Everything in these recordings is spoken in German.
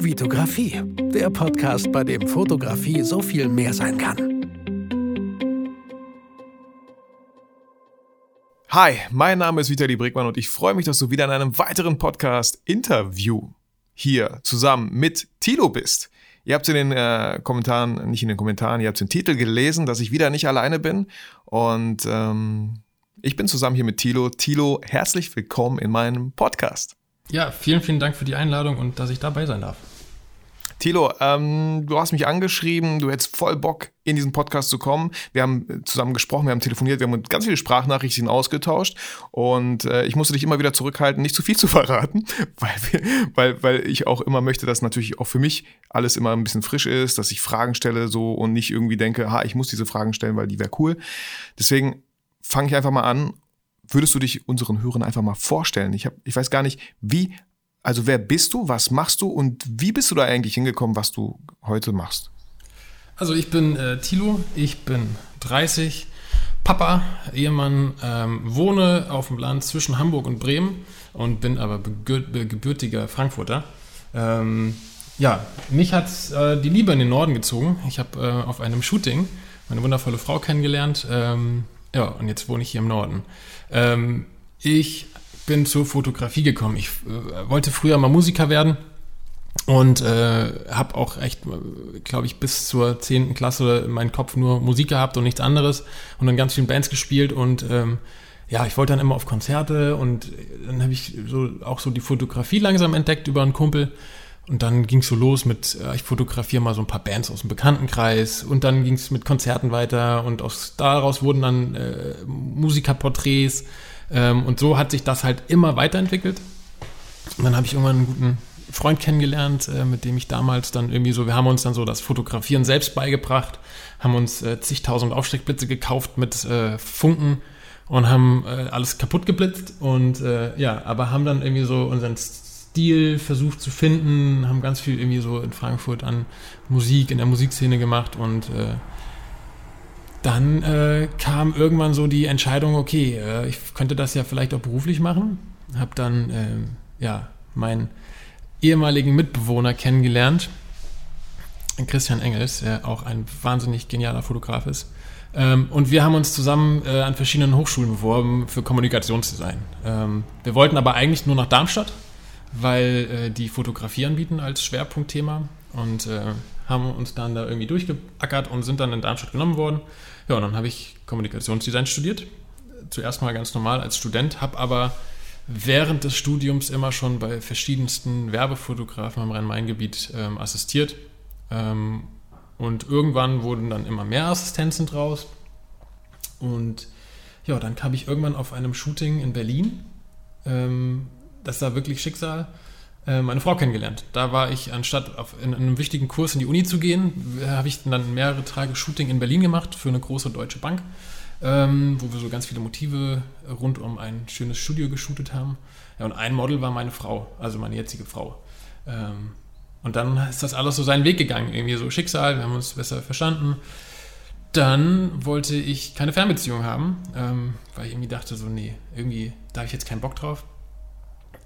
Vitografie, der Podcast, bei dem Fotografie so viel mehr sein kann. Hi, mein Name ist Vitali Brickmann und ich freue mich, dass du wieder in einem weiteren Podcast-Interview hier zusammen mit Tilo bist. Ihr habt in den äh, Kommentaren, nicht in den Kommentaren, ihr habt den Titel gelesen, dass ich wieder nicht alleine bin. Und ähm, ich bin zusammen hier mit Tilo. Tilo, herzlich willkommen in meinem Podcast. Ja, vielen, vielen Dank für die Einladung und dass ich dabei sein darf. Tilo, ähm, du hast mich angeschrieben, du hättest voll Bock, in diesen Podcast zu kommen. Wir haben zusammen gesprochen, wir haben telefoniert, wir haben ganz viele Sprachnachrichten ausgetauscht und äh, ich musste dich immer wieder zurückhalten, nicht zu viel zu verraten, weil, wir, weil, weil ich auch immer möchte, dass natürlich auch für mich alles immer ein bisschen frisch ist, dass ich Fragen stelle so und nicht irgendwie denke, ha, ich muss diese Fragen stellen, weil die wäre cool. Deswegen fange ich einfach mal an würdest du dich unseren Hörern einfach mal vorstellen? Ich, hab, ich weiß gar nicht, wie, also wer bist du, was machst du und wie bist du da eigentlich hingekommen, was du heute machst? Also ich bin äh, Thilo, ich bin 30, Papa, Ehemann, ähm, wohne auf dem Land zwischen Hamburg und Bremen und bin aber gebürtiger Frankfurter. Ähm, ja, mich hat äh, die Liebe in den Norden gezogen. Ich habe äh, auf einem Shooting meine wundervolle Frau kennengelernt. Ähm, ja, und jetzt wohne ich hier im Norden. Ähm, ich bin zur Fotografie gekommen. Ich äh, wollte früher mal Musiker werden und äh, habe auch echt, glaube ich, bis zur 10. Klasse in meinem Kopf nur Musik gehabt und nichts anderes und dann ganz vielen Bands gespielt und ähm, ja, ich wollte dann immer auf Konzerte und dann habe ich so auch so die Fotografie langsam entdeckt über einen Kumpel und dann ging es so los mit, äh, ich fotografiere mal so ein paar Bands aus dem Bekanntenkreis. Und dann ging es mit Konzerten weiter. Und aus, daraus wurden dann äh, Musikerporträts. Ähm, und so hat sich das halt immer weiterentwickelt. Und dann habe ich irgendwann einen guten Freund kennengelernt, äh, mit dem ich damals dann irgendwie so, wir haben uns dann so das Fotografieren selbst beigebracht, haben uns äh, zigtausend Aufsteckblitze gekauft mit äh, Funken. Und haben äh, alles kaputt geblitzt. Und äh, ja, aber haben dann irgendwie so unseren Stil versucht zu finden, haben ganz viel irgendwie so in Frankfurt an Musik, in der Musikszene gemacht und äh, dann äh, kam irgendwann so die Entscheidung, okay, äh, ich könnte das ja vielleicht auch beruflich machen. Habe dann ähm, ja meinen ehemaligen Mitbewohner kennengelernt, Christian Engels, der auch ein wahnsinnig genialer Fotograf ist. Ähm, und wir haben uns zusammen äh, an verschiedenen Hochschulen beworben für Kommunikationsdesign. Ähm, wir wollten aber eigentlich nur nach Darmstadt weil äh, die Fotografie anbieten als Schwerpunktthema und äh, haben uns dann da irgendwie durchgeackert und sind dann in Darmstadt genommen worden. Ja, und dann habe ich Kommunikationsdesign studiert. Zuerst mal ganz normal als Student, habe aber während des Studiums immer schon bei verschiedensten Werbefotografen im Rhein-Main-Gebiet ähm, assistiert. Ähm, und irgendwann wurden dann immer mehr Assistenzen draus. Und ja, dann kam ich irgendwann auf einem Shooting in Berlin ähm, das war wirklich Schicksal, äh, meine Frau kennengelernt. Da war ich, anstatt auf, in, in einem wichtigen Kurs in die Uni zu gehen, habe ich dann mehrere Tage Shooting in Berlin gemacht für eine große deutsche Bank, ähm, wo wir so ganz viele Motive rund um ein schönes Studio geshootet haben. Ja, und ein Model war meine Frau, also meine jetzige Frau. Ähm, und dann ist das alles so seinen Weg gegangen, irgendwie so Schicksal, wir haben uns besser verstanden. Dann wollte ich keine Fernbeziehung haben, ähm, weil ich irgendwie dachte so, nee, irgendwie da habe ich jetzt keinen Bock drauf.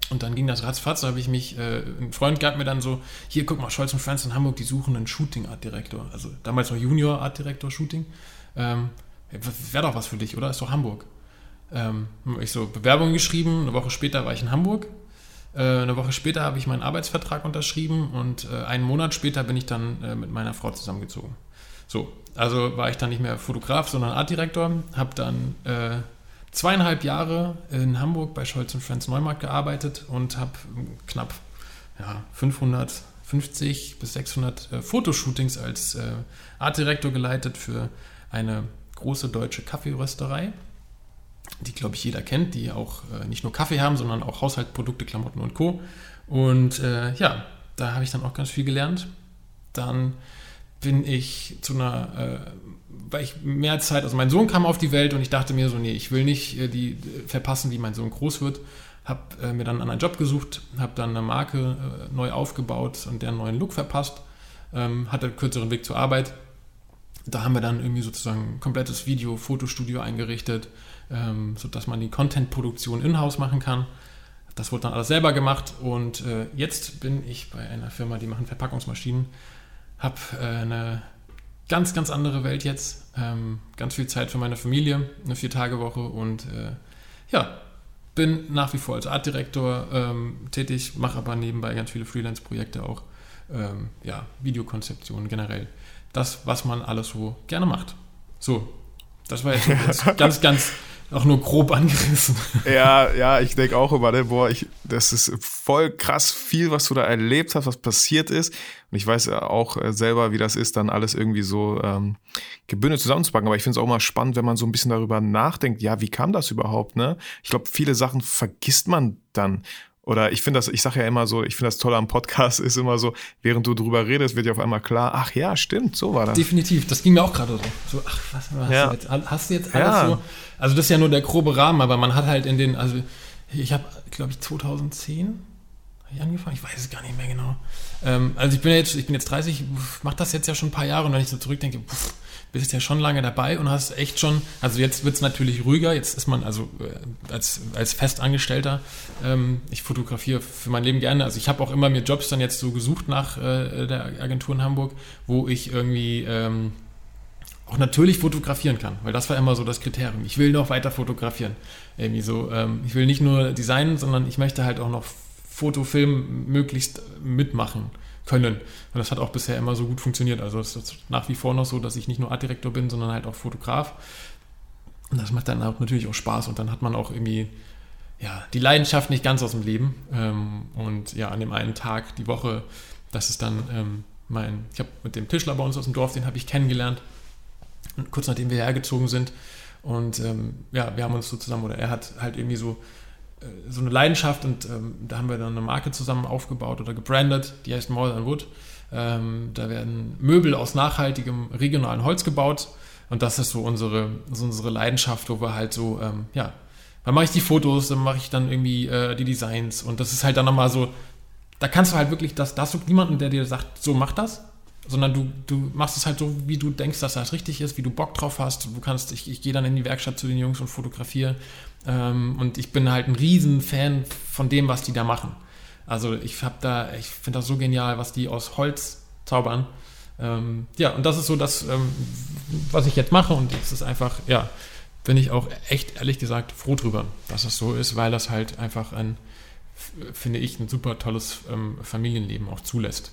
Und dann ging das ratzfatz, da habe ich mich, äh, ein Freund gab mir dann so, hier guck mal, Scholz und Friends in Hamburg, die suchen einen Shooting-Art-Direktor. Also damals noch Junior-Art-Direktor-Shooting. Ähm, Wäre doch was für dich, oder? Ist doch Hamburg. Ähm, ich so Bewerbung geschrieben, eine Woche später war ich in Hamburg. Äh, eine Woche später habe ich meinen Arbeitsvertrag unterschrieben und äh, einen Monat später bin ich dann äh, mit meiner Frau zusammengezogen. So, also war ich dann nicht mehr Fotograf, sondern Artdirektor, habe dann äh, zweieinhalb Jahre in Hamburg bei Scholz Friends Neumarkt gearbeitet und habe knapp ja, 550 bis 600 äh, Fotoshootings als äh, Artdirektor geleitet für eine große deutsche Kaffeerösterei, die, glaube ich, jeder kennt, die auch äh, nicht nur Kaffee haben, sondern auch Haushaltsprodukte, Klamotten und Co. Und äh, ja, da habe ich dann auch ganz viel gelernt. Dann bin ich zu einer, äh, weil ich mehr Zeit, also mein Sohn kam auf die Welt und ich dachte mir so, nee, ich will nicht äh, die äh, verpassen, wie mein Sohn groß wird. Habe äh, mir dann einen Job gesucht, habe dann eine Marke neu aufgebaut und deren neuen Look verpasst, ähm, hatte einen kürzeren Weg zur Arbeit. Da haben wir dann irgendwie sozusagen ein komplettes Video-Fotostudio eingerichtet, ähm, sodass man die Content-Produktion in-house machen kann das wurde dann alles selber gemacht und jetzt bin ich bei einer Firma, die machen Verpackungsmaschinen, habe eine ganz, ganz andere Welt jetzt, ähm, ganz viel Zeit für meine Familie, eine Vier-Tage-Woche und äh, ja, bin nach wie vor als Artdirektor ähm, tätig, mache aber nebenbei ganz viele Freelance-Projekte auch, ähm, ja, Videokonzeption generell. Das, was man alles so gerne macht. So, das war jetzt, jetzt ganz, ganz auch nur grob angerissen. Ja, ja, ich denke auch immer, ne, boah, ich, das ist voll krass viel, was du da erlebt hast, was passiert ist. Und ich weiß auch äh, selber, wie das ist, dann alles irgendwie so ähm, gebündelt zusammenzupacken. Aber ich finde es auch mal spannend, wenn man so ein bisschen darüber nachdenkt, ja, wie kam das überhaupt, ne? Ich glaube, viele Sachen vergisst man dann. Oder ich finde das, ich sage ja immer so, ich finde das toll am Podcast ist immer so, während du drüber redest, wird dir auf einmal klar, ach ja, stimmt, so war das. Definitiv, das ging mir auch gerade so. so. Ach, was hast, ja. du jetzt, hast du jetzt alles ja. so? Also das ist ja nur der grobe Rahmen, aber man hat halt in den, also ich habe, glaube ich, 2010 ich angefangen, ich weiß es gar nicht mehr genau. Ähm, also ich bin jetzt, ich bin jetzt 30, mache das jetzt ja schon ein paar Jahre und wenn ich so zurückdenke, pff, bist ja schon lange dabei und hast echt schon, also jetzt wird es natürlich ruhiger, jetzt ist man also äh, als, als Festangestellter, ähm, ich fotografiere für mein Leben gerne, also ich habe auch immer mir Jobs dann jetzt so gesucht nach äh, der Agentur in Hamburg, wo ich irgendwie ähm, auch natürlich fotografieren kann, weil das war immer so das Kriterium. Ich will noch weiter fotografieren. Irgendwie so, ähm, ich will nicht nur designen, sondern ich möchte halt auch noch Fotofilm möglichst mitmachen können. Und das hat auch bisher immer so gut funktioniert. Also es ist nach wie vor noch so, dass ich nicht nur Artdirektor bin, sondern halt auch Fotograf. Und das macht dann auch natürlich auch Spaß und dann hat man auch irgendwie ja, die Leidenschaft nicht ganz aus dem Leben. Ähm, und ja, an dem einen Tag die Woche, das ist dann ähm, mein, ich habe mit dem Tischler bei uns aus dem Dorf, den habe ich kennengelernt, kurz nachdem wir hergezogen sind. Und ähm, ja, wir haben uns so zusammen, oder er hat halt irgendwie so so eine Leidenschaft und ähm, da haben wir dann eine Marke zusammen aufgebaut oder gebrandet, die heißt More Than Wood. Ähm, da werden Möbel aus nachhaltigem regionalen Holz gebaut und das ist so unsere, so unsere Leidenschaft, wo wir halt so, ähm, ja, dann mache ich die Fotos, dann mache ich dann irgendwie äh, die Designs und das ist halt dann nochmal so, da kannst du halt wirklich, das, da hast du niemanden, der dir sagt, so mach das, sondern du, du machst es halt so, wie du denkst, dass das richtig ist, wie du Bock drauf hast. Du kannst, ich, ich gehe dann in die Werkstatt zu den Jungs und fotografiere. Ähm, und ich bin halt ein Riesen-Fan von dem, was die da machen. Also ich habe da, ich finde das so genial, was die aus Holz zaubern. Ähm, ja, und das ist so das, ähm, was ich jetzt mache. Und es ist einfach, ja, bin ich auch echt ehrlich gesagt froh drüber, dass das so ist, weil das halt einfach ein, finde ich, ein super tolles ähm, Familienleben auch zulässt.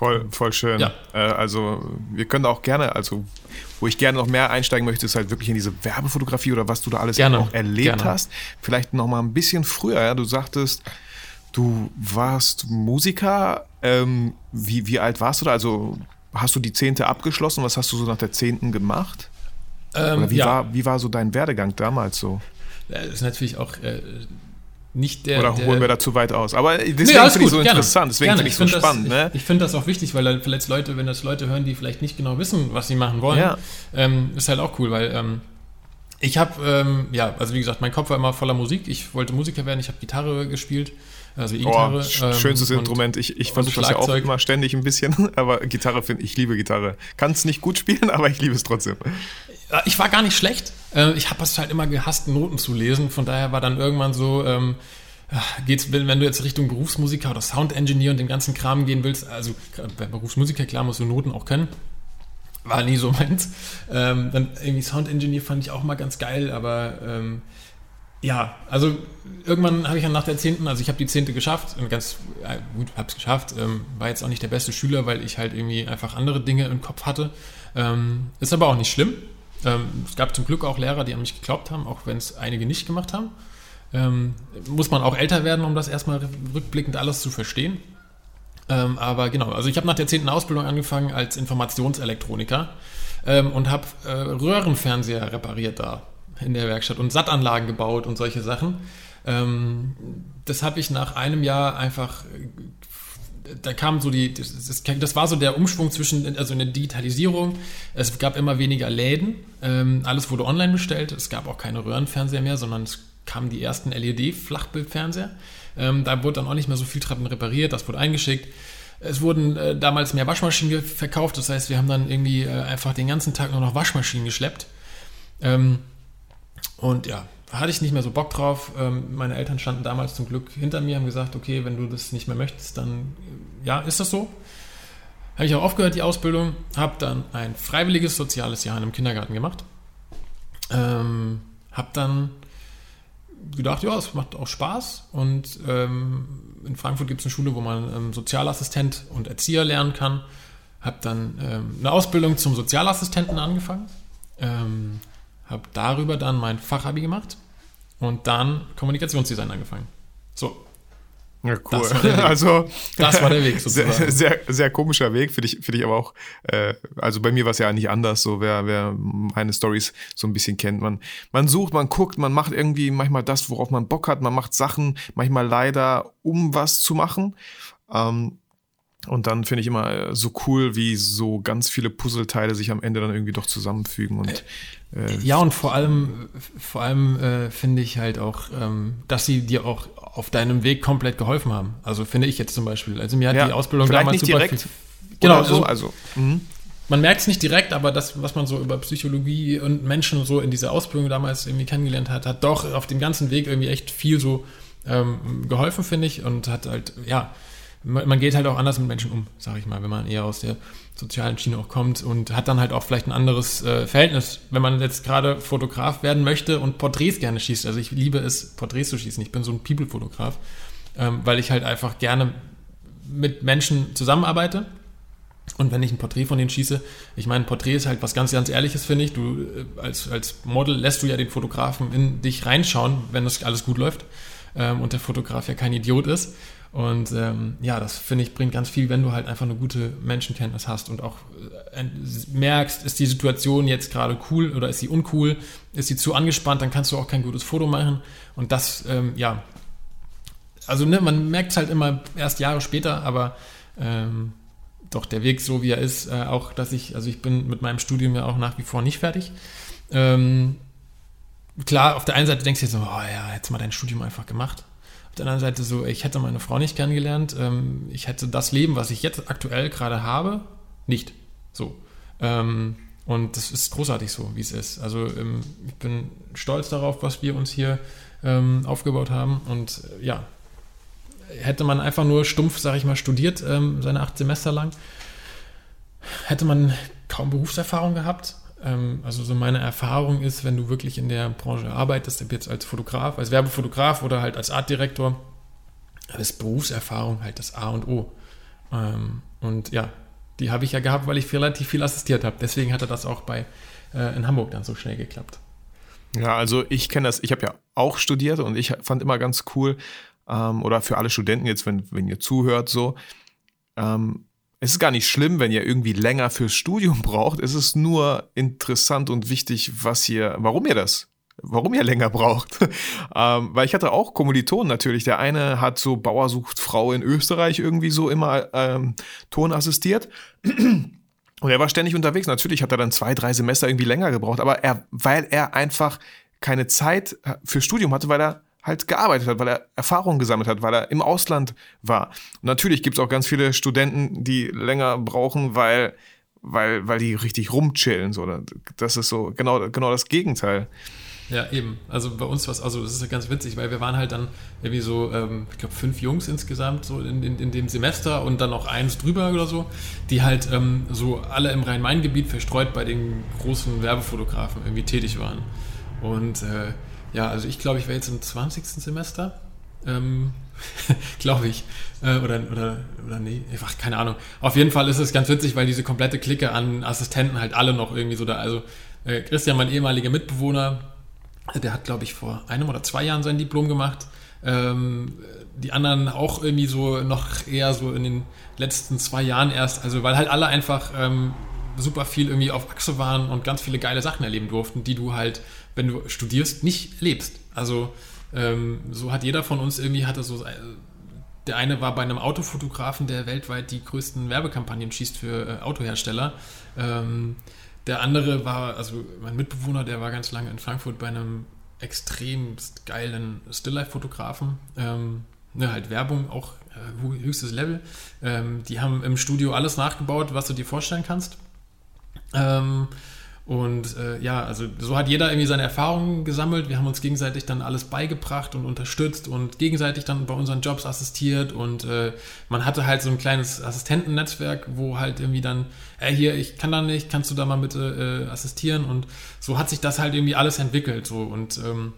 Voll, voll schön. Ja. Äh, also wir können auch gerne, also wo ich gerne noch mehr einsteigen möchte, ist halt wirklich in diese Werbefotografie oder was du da alles gerne, auch erlebt gerne. hast. Vielleicht noch mal ein bisschen früher. Ja? Du sagtest, du warst Musiker. Ähm, wie, wie alt warst du da? Also hast du die Zehnte abgeschlossen? Was hast du so nach der Zehnten gemacht? Ähm, oder wie, ja. war, wie war so dein Werdegang damals so? Das ist natürlich auch äh, nicht der. Oder holen der, wir da zu weit aus? Aber deswegen nee, finde ich so gerne, interessant, deswegen finde ich so spannend. Das, ne? Ich, ich finde das auch wichtig, weil vielleicht Leute, wenn das Leute hören, die vielleicht nicht genau wissen, was sie machen wollen, ja. ähm, ist halt auch cool, weil ähm, ich habe, ähm, ja, also wie gesagt, mein Kopf war immer voller Musik. Ich wollte Musiker werden, ich habe Gitarre gespielt. Also E-Gitarre. Oh, schönstes Instrument. Ich, ich versuche das ja auch immer ständig ein bisschen, aber Gitarre finde ich, liebe Gitarre. Kann es nicht gut spielen, aber ich liebe es trotzdem. Ich war gar nicht schlecht. Äh, ich habe es halt immer gehasst, Noten zu lesen. Von daher war dann irgendwann so, ähm, geht's, wenn du jetzt Richtung Berufsmusiker oder Sound Engineer und den ganzen Kram gehen willst, also bei Berufsmusiker, klar, musst du Noten auch können. War nie so meins. Ähm, dann irgendwie Sound Engineer fand ich auch mal ganz geil, aber ähm, ja, also irgendwann habe ich dann nach der 10., also ich habe die 10. geschafft, ganz äh, gut, habe es geschafft, ähm, war jetzt auch nicht der beste Schüler, weil ich halt irgendwie einfach andere Dinge im Kopf hatte. Ähm, ist aber auch nicht schlimm. Ähm, es gab zum Glück auch Lehrer, die an mich geglaubt haben, auch wenn es einige nicht gemacht haben. Ähm, muss man auch älter werden, um das erstmal rückblickend alles zu verstehen. Ähm, aber genau, also ich habe nach der 10. Ausbildung angefangen als Informationselektroniker ähm, und habe äh, Röhrenfernseher repariert da in der Werkstatt und Sattanlagen gebaut und solche Sachen. Ähm, das habe ich nach einem Jahr einfach da kam so die, das, das, war so der Umschwung zwischen, also eine Digitalisierung. Es gab immer weniger Läden, ähm, alles wurde online bestellt. Es gab auch keine Röhrenfernseher mehr, sondern es kamen die ersten LED-Flachbildfernseher. Ähm, da wurde dann auch nicht mehr so viel dran repariert, das wurde eingeschickt. Es wurden äh, damals mehr Waschmaschinen verkauft, das heißt, wir haben dann irgendwie äh, einfach den ganzen Tag nur noch Waschmaschinen geschleppt. Ähm, und ja, hatte ich nicht mehr so Bock drauf. Ähm, meine Eltern standen damals zum Glück hinter mir, haben gesagt, okay, wenn du das nicht mehr möchtest, dann ja, ist das so. Habe ich auch aufgehört, die Ausbildung, habe dann ein freiwilliges soziales Jahr in einem Kindergarten gemacht. Ähm, habe dann gedacht, ja, es macht auch Spaß. Und ähm, in Frankfurt gibt es eine Schule, wo man ähm, Sozialassistent und Erzieher lernen kann. Habe dann ähm, eine Ausbildung zum Sozialassistenten angefangen. Ähm, habe darüber dann mein Fachabi gemacht und dann Kommunikationsdesign angefangen. So, ja, cool. Das also, das war der Weg sozusagen. Sehr, sehr, komischer Weg, für dich, für dich aber auch. Äh, also bei mir war es ja nicht anders, so wer, wer meine Stories so ein bisschen kennt. Man, man sucht, man guckt, man macht irgendwie manchmal das, worauf man Bock hat. Man macht Sachen manchmal leider, um was zu machen. Ähm, und dann finde ich immer äh, so cool, wie so ganz viele Puzzleteile sich am Ende dann irgendwie doch zusammenfügen. Und, äh, ja, und vor allem, vor allem äh, finde ich halt auch, ähm, dass sie dir auch auf deinem Weg komplett geholfen haben. Also finde ich jetzt zum Beispiel. Also mir hat ja, die Ausbildung damals nicht direkt. Viel, genau, so, also. Mhm. Man merkt es nicht direkt, aber das, was man so über Psychologie und Menschen so in dieser Ausbildung damals irgendwie kennengelernt hat, hat doch auf dem ganzen Weg irgendwie echt viel so ähm, geholfen, finde ich. Und hat halt, ja, man geht halt auch anders mit Menschen um, sage ich mal, wenn man eher aus der sozialen Schiene auch kommt und hat dann halt auch vielleicht ein anderes äh, Verhältnis, wenn man jetzt gerade Fotograf werden möchte und Porträts gerne schießt. Also ich liebe es, Porträts zu schießen. Ich bin so ein People-Fotograf, ähm, weil ich halt einfach gerne mit Menschen zusammenarbeite. Und wenn ich ein Porträt von denen schieße, ich meine, ein Porträt ist halt was ganz, ganz Ehrliches, finde ich. Du äh, als, als Model lässt du ja den Fotografen in dich reinschauen, wenn das alles gut läuft. Ähm, und der Fotograf ja kein Idiot ist. Und ähm, ja, das finde ich bringt ganz viel, wenn du halt einfach eine gute Menschenkenntnis hast und auch äh, merkst, ist die Situation jetzt gerade cool oder ist sie uncool, ist sie zu angespannt, dann kannst du auch kein gutes Foto machen. Und das, ähm, ja, also ne, man merkt es halt immer erst Jahre später, aber ähm, doch der Weg so wie er ist, äh, auch dass ich, also ich bin mit meinem Studium ja auch nach wie vor nicht fertig. Ähm, klar, auf der einen Seite denkst du dir so, oh ja, hättest mal dein Studium einfach gemacht. Der anderen Seite so, ich hätte meine Frau nicht kennengelernt, ähm, ich hätte das Leben, was ich jetzt aktuell gerade habe, nicht. So. Ähm, und das ist großartig so, wie es ist. Also ähm, ich bin stolz darauf, was wir uns hier ähm, aufgebaut haben. Und äh, ja, hätte man einfach nur stumpf, sage ich mal, studiert, ähm, seine acht Semester lang, hätte man kaum Berufserfahrung gehabt also so meine Erfahrung ist, wenn du wirklich in der Branche arbeitest, jetzt als Fotograf, als Werbefotograf oder halt als Artdirektor, ist Berufserfahrung halt das A und O. Ähm, und ja, die habe ich ja gehabt, weil ich relativ viel assistiert habe. Deswegen hatte das auch bei äh, in Hamburg dann so schnell geklappt. Ja, also ich kenne das, ich habe ja auch studiert und ich fand immer ganz cool, ähm, oder für alle Studenten jetzt, wenn, wenn ihr zuhört, so, ähm, es ist gar nicht schlimm, wenn ihr irgendwie länger fürs Studium braucht. Es ist nur interessant und wichtig, was ihr, warum ihr das warum ihr länger braucht. ähm, weil ich hatte auch Kommilitonen natürlich. Der eine hat so Bauer sucht Frau in Österreich irgendwie so immer ähm, Ton assistiert. Und er war ständig unterwegs. Natürlich hat er dann zwei, drei Semester irgendwie länger gebraucht, aber er, weil er einfach keine Zeit für Studium hatte, weil er halt gearbeitet hat, weil er Erfahrung gesammelt hat, weil er im Ausland war. Und natürlich gibt es auch ganz viele Studenten, die länger brauchen, weil, weil, weil die richtig rumchillen. So. Das ist so genau, genau das Gegenteil. Ja, eben. Also bei uns war es, also das ist ja ganz witzig, weil wir waren halt dann irgendwie so, ähm, ich glaube, fünf Jungs insgesamt so in, in, in, dem Semester und dann noch eins drüber oder so, die halt ähm, so alle im Rhein-Main-Gebiet verstreut bei den großen Werbefotografen irgendwie tätig waren. Und äh, ja, also ich glaube, ich wäre jetzt im 20. Semester. Ähm, glaube ich. Äh, oder, oder, oder nee, ach, keine Ahnung. Auf jeden Fall ist es ganz witzig, weil diese komplette Clique an Assistenten halt alle noch irgendwie so da. Also äh, Christian, mein ehemaliger Mitbewohner, der hat, glaube ich, vor einem oder zwei Jahren sein Diplom gemacht. Ähm, die anderen auch irgendwie so noch eher so in den letzten zwei Jahren erst. Also weil halt alle einfach ähm, super viel irgendwie auf Achse waren und ganz viele geile Sachen erleben durften, die du halt wenn du studierst, nicht lebst. Also ähm, so hat jeder von uns irgendwie hatte so äh, der eine war bei einem Autofotografen, der weltweit die größten Werbekampagnen schießt für äh, Autohersteller. Ähm, der andere war, also mein Mitbewohner, der war ganz lange in Frankfurt bei einem extrem geilen Stilllife-Fotografen. Ähm, ne, halt Werbung, auch äh, höchstes Level. Ähm, die haben im Studio alles nachgebaut, was du dir vorstellen kannst. Ähm, Und äh, ja, also so hat jeder irgendwie seine Erfahrungen gesammelt. Wir haben uns gegenseitig dann alles beigebracht und unterstützt und gegenseitig dann bei unseren Jobs assistiert. Und äh, man hatte halt so ein kleines Assistentennetzwerk, wo halt irgendwie dann, ey, hier, ich kann da nicht, kannst du da mal bitte äh, assistieren? Und so hat sich das halt irgendwie alles entwickelt. So. Und ähm,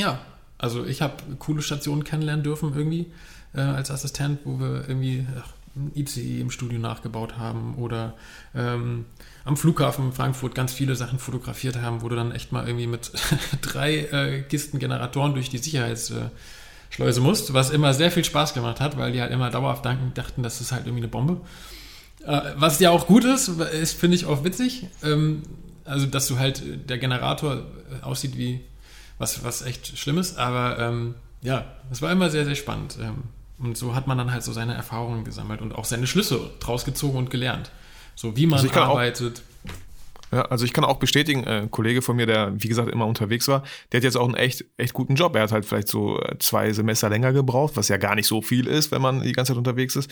ja, also ich habe coole Stationen kennenlernen dürfen irgendwie äh, als Assistent, wo wir irgendwie ach, ein ICE im Studio nachgebaut haben oder ähm, am Flughafen Frankfurt ganz viele Sachen fotografiert haben, wo du dann echt mal irgendwie mit drei äh, Kisten Generatoren durch die Sicherheitsschleuse musst, was immer sehr viel Spaß gemacht hat, weil die halt immer dauerhaft dachten, das ist halt irgendwie eine Bombe. Äh, was ja auch gut ist, ist finde ich auch witzig. Ähm, also, dass du halt der Generator aussieht wie was, was echt schlimm ist, aber ähm, ja, es war immer sehr, sehr spannend. Ähm, und so hat man dann halt so seine Erfahrungen gesammelt und auch seine Schlüsse draus gezogen und gelernt. So wie man also arbeitet. Ja, also ich kann auch bestätigen, äh, ein Kollege von mir, der wie gesagt immer unterwegs war, der hat jetzt auch einen echt, echt guten Job. Er hat halt vielleicht so äh, zwei Semester länger gebraucht, was ja gar nicht so viel ist, wenn man die ganze Zeit unterwegs ist.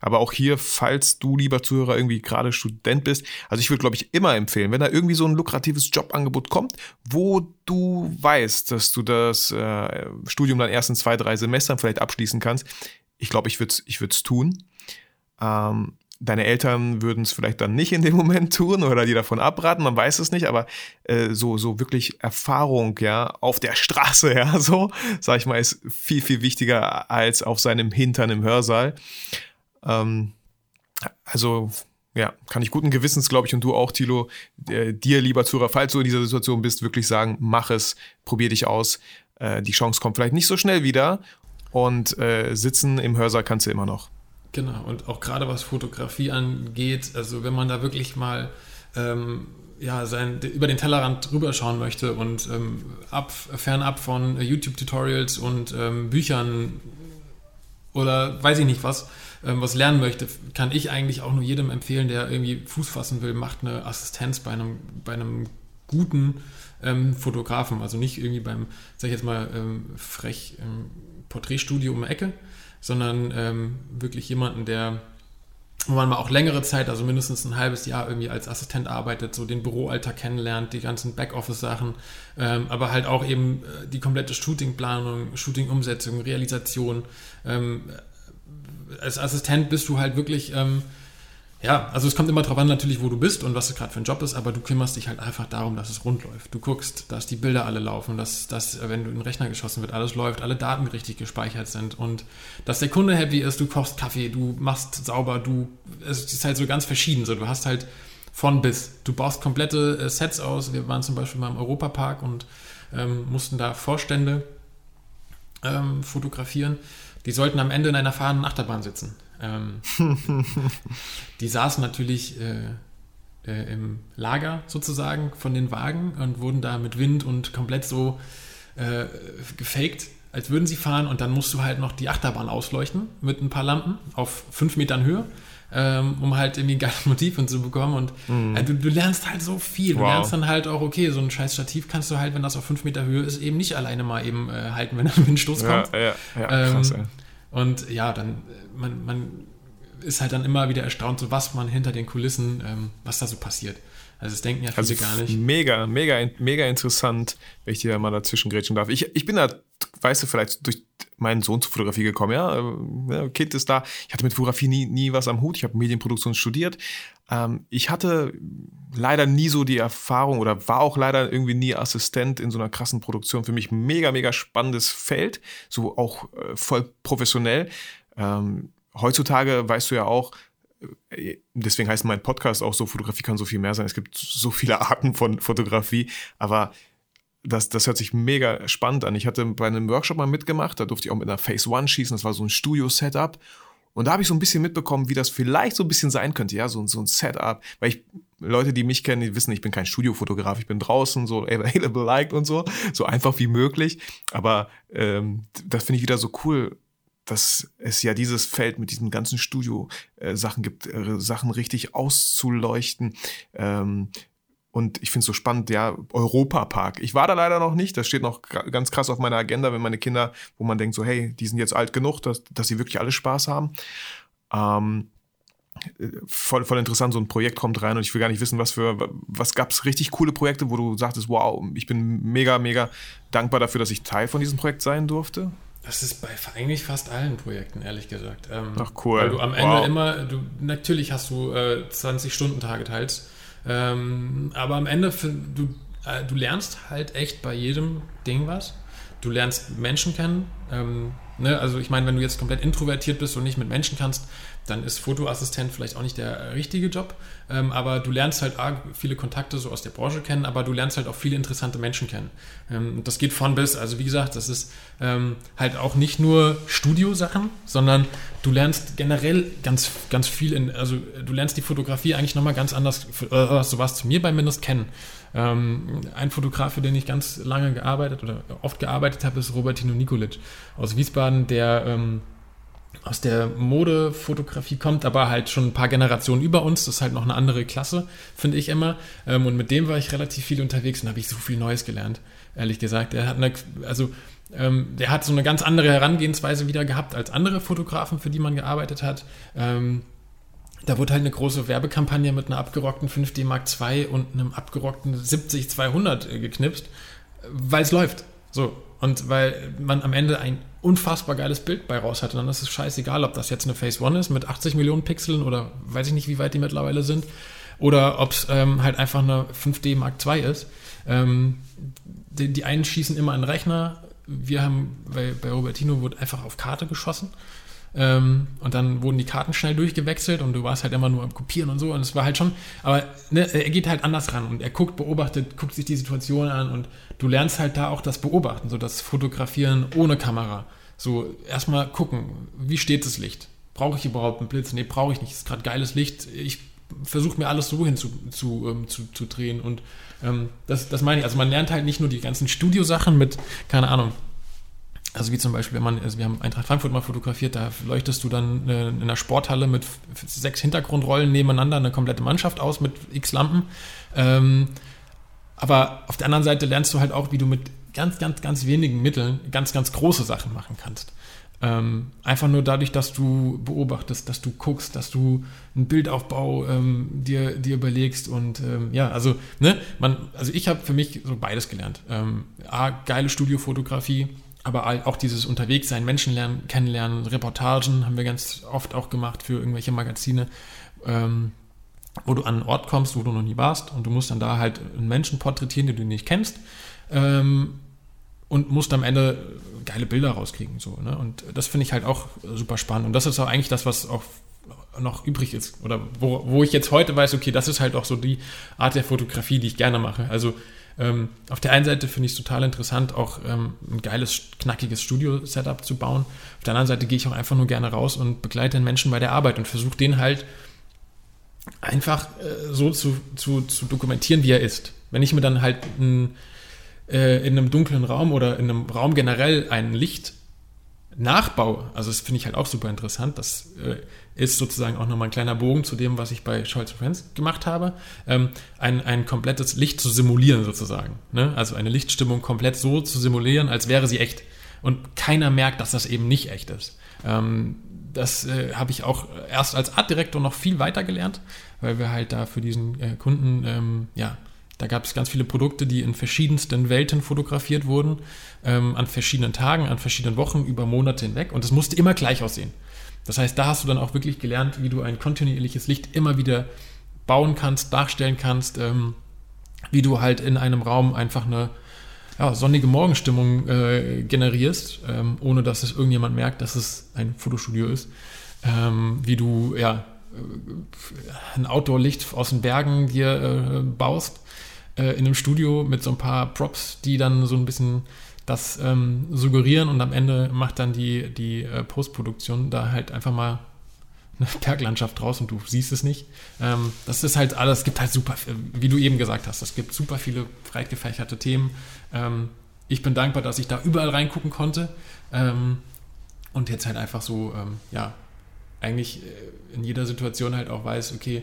Aber auch hier, falls du, lieber Zuhörer, irgendwie gerade Student bist, also ich würde, glaube ich, immer empfehlen, wenn da irgendwie so ein lukratives Jobangebot kommt, wo du weißt, dass du das äh, Studium dann erst in zwei, drei Semestern vielleicht abschließen kannst, ich glaube, ich würde es ich tun. Ähm, Deine Eltern würden es vielleicht dann nicht in dem Moment tun oder die davon abraten, man weiß es nicht, aber äh, so, so wirklich Erfahrung, ja, auf der Straße, ja, so, sag ich mal, ist viel, viel wichtiger als auf seinem Hintern im Hörsaal. Ähm, also, ja, kann ich guten Gewissens, glaube ich, und du auch, Tilo, äh, dir, lieber Zuhörer, falls du in dieser Situation bist, wirklich sagen, mach es, probier dich aus. Äh, die Chance kommt vielleicht nicht so schnell wieder und äh, sitzen im Hörsaal kannst du immer noch. Genau, und auch gerade was Fotografie angeht, also wenn man da wirklich mal ähm, ja, sein, über den Tellerrand drüber schauen möchte und ähm, ab, fernab von YouTube-Tutorials und ähm, Büchern oder weiß ich nicht was, ähm, was lernen möchte, kann ich eigentlich auch nur jedem empfehlen, der irgendwie Fuß fassen will, macht eine Assistenz bei einem, bei einem guten ähm, Fotografen. Also nicht irgendwie beim, sag ich jetzt mal, ähm, frech Porträtstudio um die Ecke, sondern ähm, wirklich jemanden, der, wo man mal auch längere Zeit, also mindestens ein halbes Jahr irgendwie als Assistent arbeitet, so den Büroalltag kennenlernt, die ganzen Backoffice-Sachen, ähm, aber halt auch eben äh, die komplette Shootingplanung, Shooting-Umsetzung, Realisation. Ähm, als Assistent bist du halt wirklich ähm, ja, also es kommt immer darauf an natürlich, wo du bist und was es gerade für ein Job ist, aber du kümmerst dich halt einfach darum, dass es rund läuft. Du guckst, dass die Bilder alle laufen, dass, dass wenn du in den Rechner geschossen wird, alles läuft, alle Daten richtig gespeichert sind und dass der Kunde happy ist, du kochst Kaffee, du machst sauber, du, es ist halt so ganz verschieden, so du hast halt von bis. Du baust komplette äh, Sets aus. Wir waren zum Beispiel mal im Europapark und ähm, mussten da Vorstände ähm, fotografieren. Die sollten am Ende in einer fahrenden Achterbahn sitzen. Ähm, die saßen natürlich äh, äh, im Lager sozusagen von den Wagen und wurden da mit Wind und komplett so äh, gefaked, als würden sie fahren. Und dann musst du halt noch die Achterbahn ausleuchten mit ein paar Lampen auf fünf Metern Höhe. Ähm, um halt irgendwie ein geiles Motiv und zu bekommen. Und mhm. äh, du, du, lernst halt so viel. Du wow. lernst dann halt auch, okay, so ein scheiß Stativ kannst du halt, wenn das auf fünf Meter Höhe ist, eben nicht alleine mal eben äh, halten, wenn ein Windstoß ja, kommt. Ja, ja, krass, ähm, und ja, dann, äh, man, man ist halt dann immer wieder erstaunt, so was man hinter den Kulissen, ähm, was da so passiert. Also das denken ja viele also gar nicht. Mega, mega, mega interessant, wenn ich dir da mal dazwischen grätschen darf. Ich, ich bin da, weißt du, vielleicht durch meinen Sohn zur Fotografie gekommen, ja. ja kind ist da. Ich hatte mit Fotografie nie, nie was am Hut. Ich habe Medienproduktion studiert. Ähm, ich hatte leider nie so die Erfahrung oder war auch leider irgendwie nie Assistent in so einer krassen Produktion. Für mich mega, mega spannendes Feld, so auch äh, voll professionell. Ähm, heutzutage weißt du ja auch, äh, deswegen heißt mein Podcast auch so, Fotografie kann so viel mehr sein. Es gibt so viele Arten von Fotografie, aber das, das hört sich mega spannend an. Ich hatte bei einem Workshop mal mitgemacht, da durfte ich auch mit einer Phase One schießen, das war so ein Studio-Setup. Und da habe ich so ein bisschen mitbekommen, wie das vielleicht so ein bisschen sein könnte, ja, so, so ein Setup. Weil ich, Leute, die mich kennen, die wissen, ich bin kein Studiofotograf, ich bin draußen so available liked und so, so einfach wie möglich. Aber ähm, das finde ich wieder so cool, dass es ja dieses Feld mit diesen ganzen Studio-Sachen gibt, äh, Sachen richtig auszuleuchten. Ähm, und ich finde es so spannend, ja, Europapark. Ich war da leider noch nicht. Das steht noch ganz krass auf meiner Agenda, wenn meine Kinder, wo man denkt so, hey, die sind jetzt alt genug, dass, dass sie wirklich alle Spaß haben. Ähm, voll, voll interessant, so ein Projekt kommt rein und ich will gar nicht wissen, was für, was gab es richtig coole Projekte, wo du sagtest, wow, ich bin mega, mega dankbar dafür, dass ich Teil von diesem Projekt sein durfte? Das ist bei eigentlich fast allen Projekten, ehrlich gesagt. Ähm, Ach cool. Weil du am Ende wow. immer, du, natürlich hast du äh, 20-Stunden-Tage teils, ähm, aber am Ende, du, äh, du lernst halt echt bei jedem Ding was. Du lernst Menschen kennen. Ähm, ne? Also ich meine, wenn du jetzt komplett introvertiert bist und nicht mit Menschen kannst, dann ist Fotoassistent vielleicht auch nicht der richtige Job. Ähm, aber du lernst halt A, viele Kontakte so aus der Branche kennen, aber du lernst halt auch viele interessante Menschen kennen. Ähm, das geht von bis. Also wie gesagt, das ist ähm, halt auch nicht nur Studiosachen, sondern du lernst generell ganz, ganz viel in, also du lernst die Fotografie eigentlich nochmal ganz anders, äh, so was zu mir bei Mindest kennen. Ähm, ein Fotograf, für den ich ganz lange gearbeitet oder oft gearbeitet habe, ist Robertino Nikolic aus Wiesbaden, der ähm, aus der Modefotografie kommt, aber halt schon ein paar Generationen über uns. Das ist halt noch eine andere Klasse, finde ich immer. Ähm, und mit dem war ich relativ viel unterwegs und habe ich so viel Neues gelernt, ehrlich gesagt. Er hat eine, also ähm, der hat so eine ganz andere Herangehensweise wieder gehabt als andere Fotografen, für die man gearbeitet hat. Ähm, da wurde halt eine große Werbekampagne mit einer abgerockten 5D Mark II und einem abgerockten 70-200 äh, geknipst, weil es läuft. So. Und weil man am Ende ein unfassbar geiles Bild bei raus hatte, dann ist es scheißegal, ob das jetzt eine Phase One ist mit 80 Millionen Pixeln oder weiß ich nicht, wie weit die mittlerweile sind, oder ob es ähm, halt einfach eine 5D Mark II ist. Ähm, die, die, einen schießen immer einen Rechner. Wir haben bei, bei Robertino wurde einfach auf Karte geschossen. Ähm, und dann wurden die Karten schnell durchgewechselt und du warst halt immer nur am Kopieren und so. Und es war halt schon, aber ne, er geht halt anders ran und er guckt, beobachtet, guckt sich die Situation an und du lernst halt da auch das Beobachten, so das Fotografieren ohne Kamera. So erstmal gucken, wie steht das Licht? Brauche ich überhaupt einen Blitz? Nee, brauche ich nicht. Es ist gerade geiles Licht. Ich versuche mir alles so hin zu, zu, ähm, zu, zu drehen und ähm, das, das meine ich. Also man lernt halt nicht nur die ganzen Studiosachen mit, keine Ahnung, also wie zum Beispiel, wenn man, also wir haben Eintracht Frankfurt mal fotografiert, da leuchtest du dann äh, in einer Sporthalle mit sechs Hintergrundrollen nebeneinander eine komplette Mannschaft aus mit x Lampen. Ähm, aber auf der anderen Seite lernst du halt auch, wie du mit ganz, ganz, ganz wenigen Mitteln ganz, ganz große Sachen machen kannst. Ähm, einfach nur dadurch, dass du beobachtest, dass du guckst, dass du einen Bildaufbau ähm, dir, dir überlegst und ähm, ja, also, ne, man, also ich habe für mich so beides gelernt. Ähm, A, geile Studiofotografie, aber auch dieses Unterwegssein, Menschen lernen, kennenlernen, Reportagen haben wir ganz oft auch gemacht für irgendwelche Magazine, ähm, wo du an einen Ort kommst, wo du noch nie warst und du musst dann da halt einen Menschen porträtieren, den du nicht kennst ähm, und musst am Ende geile Bilder rauskriegen. So, ne? Und das finde ich halt auch super spannend und das ist auch eigentlich das, was auch noch übrig ist oder wo, wo ich jetzt heute weiß, okay, das ist halt auch so die Art der Fotografie, die ich gerne mache. Also ähm, auf der einen Seite finde ich es total interessant, auch ähm, ein geiles, knackiges Studio-Setup zu bauen. Auf der anderen Seite gehe ich auch einfach nur gerne raus und begleite den Menschen bei der Arbeit und versuche den halt einfach äh, so zu, zu, zu dokumentieren, wie er ist. Wenn ich mir dann halt ein, äh, in einem dunklen Raum oder in einem Raum generell ein Licht Nachbau, also das finde ich halt auch super interessant. Das äh, ist sozusagen auch nochmal ein kleiner Bogen zu dem, was ich bei Scholz Friends gemacht habe. Ähm, ein, ein komplettes Licht zu simulieren sozusagen. Ne? Also eine Lichtstimmung komplett so zu simulieren, als wäre sie echt. Und keiner merkt, dass das eben nicht echt ist. Ähm, das äh, habe ich auch erst als Artdirektor noch viel weiter gelernt, weil wir halt da für diesen äh, Kunden ähm, ja, da gab es ganz viele Produkte, die in verschiedensten Welten fotografiert wurden, ähm, an verschiedenen Tagen, an verschiedenen Wochen, über Monate hinweg. Und es musste immer gleich aussehen. Das heißt, da hast du dann auch wirklich gelernt, wie du ein kontinuierliches Licht immer wieder bauen kannst, darstellen kannst, ähm, wie du halt in einem Raum einfach eine ja, sonnige Morgenstimmung äh, generierst, ähm, ohne dass es irgendjemand merkt, dass es ein Fotostudio ist. Ähm, wie du ja, äh, ein Outdoor-Licht aus den Bergen dir äh, baust äh, in einem Studio mit so ein paar Props, die dann so ein bisschen das ähm, suggerieren und am Ende macht dann die, die äh, Postproduktion da halt einfach mal eine Berglandschaft draus und du siehst es nicht. Ähm, das ist halt alles, es gibt halt super, wie du eben gesagt hast, es gibt super viele breit gefächerte Themen. Ähm, ich bin dankbar, dass ich da überall reingucken konnte ähm, und jetzt halt einfach so, ähm, ja, eigentlich äh, in jeder Situation halt auch weiß, okay,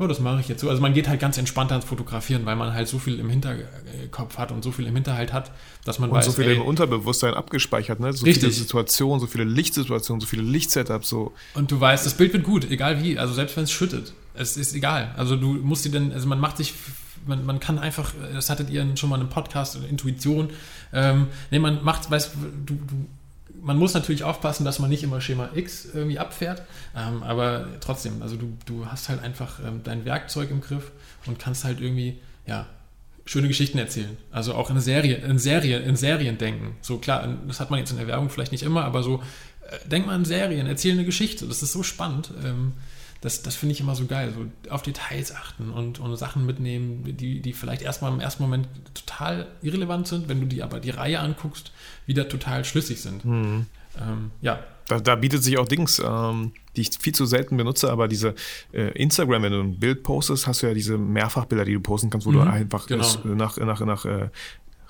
oh, das mache ich jetzt so. Also man geht halt ganz entspannt ans Fotografieren, weil man halt so viel im Hinterkopf hat und so viel im Hinterhalt hat, dass man Und weiß, so viel ey, im Unterbewusstsein abgespeichert, ne? So Richtig. viele Situationen, so viele Lichtsituationen, so viele Lichtsetups, so. Und du weißt, das Bild wird gut, egal wie. Also selbst wenn es schüttet, es ist egal. Also du musst dir dann, also man macht sich, man, man kann einfach, das hattet ihr schon mal im Podcast, Intuition. Ähm, nee, man macht, weißt du, du, man muss natürlich aufpassen, dass man nicht immer Schema X irgendwie abfährt. Ähm, aber trotzdem, also du, du hast halt einfach ähm, dein Werkzeug im Griff und kannst halt irgendwie, ja, schöne Geschichten erzählen. Also auch in Serie, in Serie, in Serien denken. So klar, das hat man jetzt in der Werbung vielleicht nicht immer, aber so äh, denk mal an Serien, erzähl eine Geschichte. Das ist so spannend. Ähm, das, das finde ich immer so geil. So auf Details achten und, und Sachen mitnehmen, die, die vielleicht erstmal im ersten Moment total irrelevant sind, wenn du die aber die Reihe anguckst, wieder total schlüssig sind. Ähm, ja, Da, da bietet sich auch Dings, ähm, die ich viel zu selten benutze, aber diese äh, Instagram, wenn du ein Bild postest, hast du ja diese Mehrfachbilder, die du posten kannst, wo du Mhm, einfach genau. nach, nach, nach äh,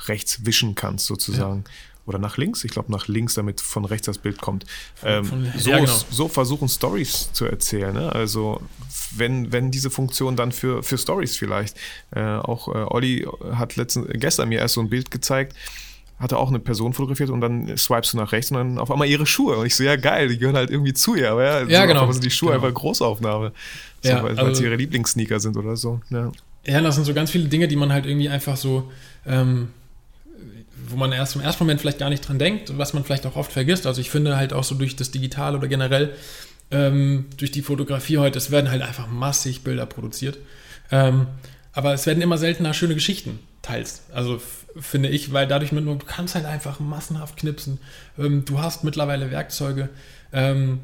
rechts wischen kannst, sozusagen. Oder nach links, ich glaube nach links, damit von rechts das Bild kommt. Ähm, von- so, ja, genau. so versuchen Stories zu erzählen. Ne? Also wenn, wenn diese Funktion dann für, für Stories vielleicht. Äh, auch äh, Olli hat letzten, gestern mir erst so ein Bild gezeigt, hatte auch eine Person fotografiert und dann swipest du nach rechts und dann auf einmal ihre Schuhe. Und ich so, ja geil, die gehören halt irgendwie zu ihr. Aber ja, Ja, so, genau. einmal sind die Schuhe Genau. einfach Großaufnahme. So, Ja, weil also- ihre Lieblingssneaker sind oder so. Ja. Ja, das sind so ganz viele Dinge, die man halt irgendwie einfach so, ähm, wo man erst im ersten Moment vielleicht gar nicht dran denkt, was man vielleicht auch oft vergisst. Also ich finde halt auch so durch das Digitale oder generell ähm, durch die Fotografie heute, es werden halt einfach massig Bilder produziert. Ähm, aber es werden immer seltener schöne Geschichten, teils. Also finde ich, weil dadurch mit, du kannst halt einfach massenhaft knipsen. Ähm, du hast mittlerweile Werkzeuge, ähm,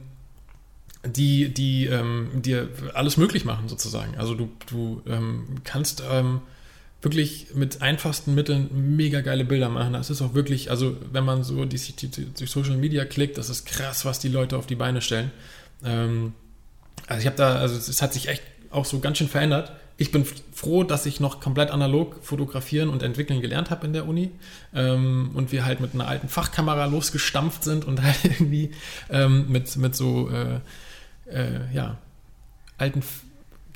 die, die ähm, dir alles möglich machen, sozusagen. Also du, du ähm, kannst ähm, wirklich mit einfachsten Mitteln mega geile Bilder machen. Das ist auch wirklich, also wenn man so die, die, die, Social Media klickt, das ist krass, was die Leute auf die Beine stellen. Ähm, also ich habe da, also es hat sich echt auch so ganz schön verändert. Ich bin froh, dass ich noch komplett analog fotografieren und entwickeln gelernt habe in der Uni ähm, und wir halt mit einer alten Fachkamera losgestampft sind und halt irgendwie ähm, mit, mit so äh, äh, ja, alten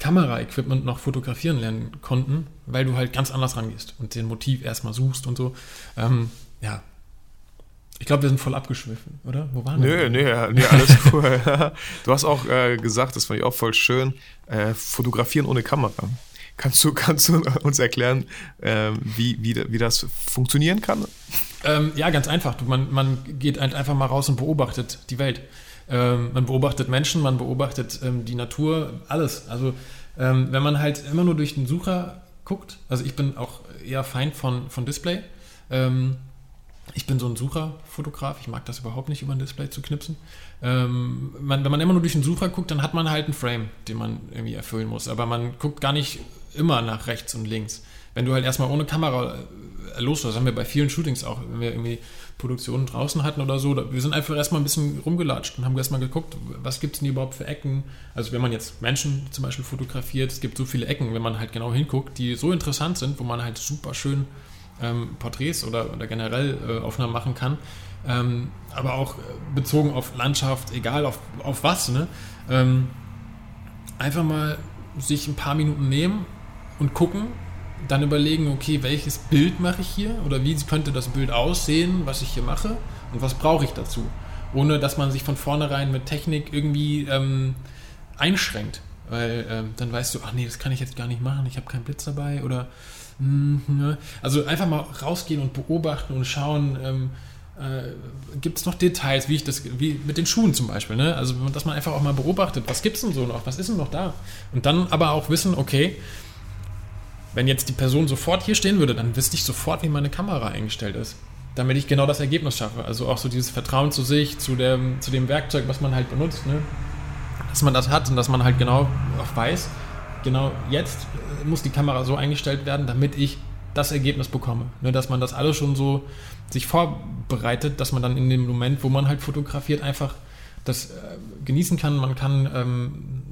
Kameraequipment noch fotografieren lernen konnten, weil du halt ganz anders rangehst und den Motiv erstmal suchst und so. Ähm, ja. Ich glaube, wir sind voll abgeschwiffen, oder? Wo waren Nö, wir? nö, ja, nee, alles cool. du hast auch äh, gesagt, das fand ich auch voll schön, äh, fotografieren ohne Kamera. Kannst du, kannst du uns erklären, äh, wie, wie, wie das funktionieren kann? Ähm, ja, ganz einfach. Du, man, man geht halt einfach mal raus und beobachtet die Welt. Ähm, man beobachtet Menschen, man beobachtet ähm, die Natur, alles. Also ähm, wenn man halt immer nur durch den Sucher guckt, also ich bin auch eher Feind von, von Display. Ähm, ich bin so ein Sucherfotograf, ich mag das überhaupt nicht, über ein Display zu knipsen. Ähm, man, wenn man immer nur durch den Sucher guckt, dann hat man halt einen Frame, den man irgendwie erfüllen muss. Aber man guckt gar nicht immer nach rechts und links. Wenn du halt erstmal ohne Kamera äh, los, das haben wir bei vielen Shootings auch, wenn wir irgendwie Produktionen draußen hatten oder so, wir sind einfach erstmal ein bisschen rumgelatscht und haben erstmal geguckt, was gibt es denn überhaupt für Ecken. Also wenn man jetzt Menschen zum Beispiel fotografiert, es gibt so viele Ecken, wenn man halt genau hinguckt, die so interessant sind, wo man halt super schön ähm, Porträts oder, oder generell äh, Aufnahmen machen kann. Ähm, aber auch äh, bezogen auf Landschaft, egal auf, auf was, ne? Ähm, einfach mal sich ein paar Minuten nehmen und gucken, dann überlegen, okay, welches Bild mache ich hier oder wie könnte das Bild aussehen, was ich hier mache und was brauche ich dazu, ohne dass man sich von vornherein mit Technik irgendwie ähm, einschränkt, weil ähm, dann weißt du, ach nee, das kann ich jetzt gar nicht machen, ich habe keinen Blitz dabei oder hm, ne? also einfach mal rausgehen und beobachten und schauen, ähm, äh, gibt es noch Details, wie ich das, wie mit den Schuhen zum Beispiel, ne? Also dass man einfach auch mal beobachtet, was gibt es denn so noch, was ist denn noch da? Und dann aber auch wissen, okay, wenn jetzt die Person sofort hier stehen würde, dann wüsste ich sofort, wie meine Kamera eingestellt ist. Damit ich genau das Ergebnis schaffe. Also auch so dieses Vertrauen zu sich, zu dem, zu dem Werkzeug, was man halt benutzt, ne? Dass man das hat und dass man halt genau auch weiß, genau jetzt äh, muss die Kamera so eingestellt werden, damit ich das Ergebnis bekomme. Ne? Dass man das alles schon so sich vorbereitet, dass man dann in dem Moment, wo man halt fotografiert, einfach das äh, genießen kann. Man kann ähm,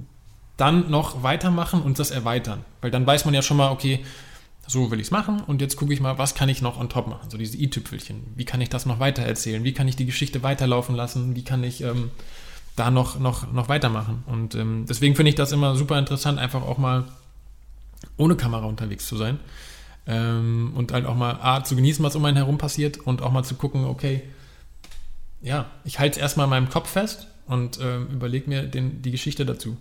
dann noch weitermachen und das erweitern. Weil dann weiß man ja schon mal, okay, so will ich es machen und jetzt gucke ich mal, was kann ich noch on top machen? So diese i-Tüpfelchen. Wie kann ich das noch weiter erzählen? Wie kann ich die Geschichte weiterlaufen lassen? Wie kann ich ähm, da noch, noch, noch weitermachen. Und ähm, deswegen finde ich das immer super interessant, einfach auch mal ohne Kamera unterwegs zu sein. Ähm, und halt auch mal A, zu genießen, was um einen herum passiert und auch mal zu gucken, okay, ja, ich halte es erstmal in meinem Kopf fest und ähm, überlege mir den, die Geschichte dazu.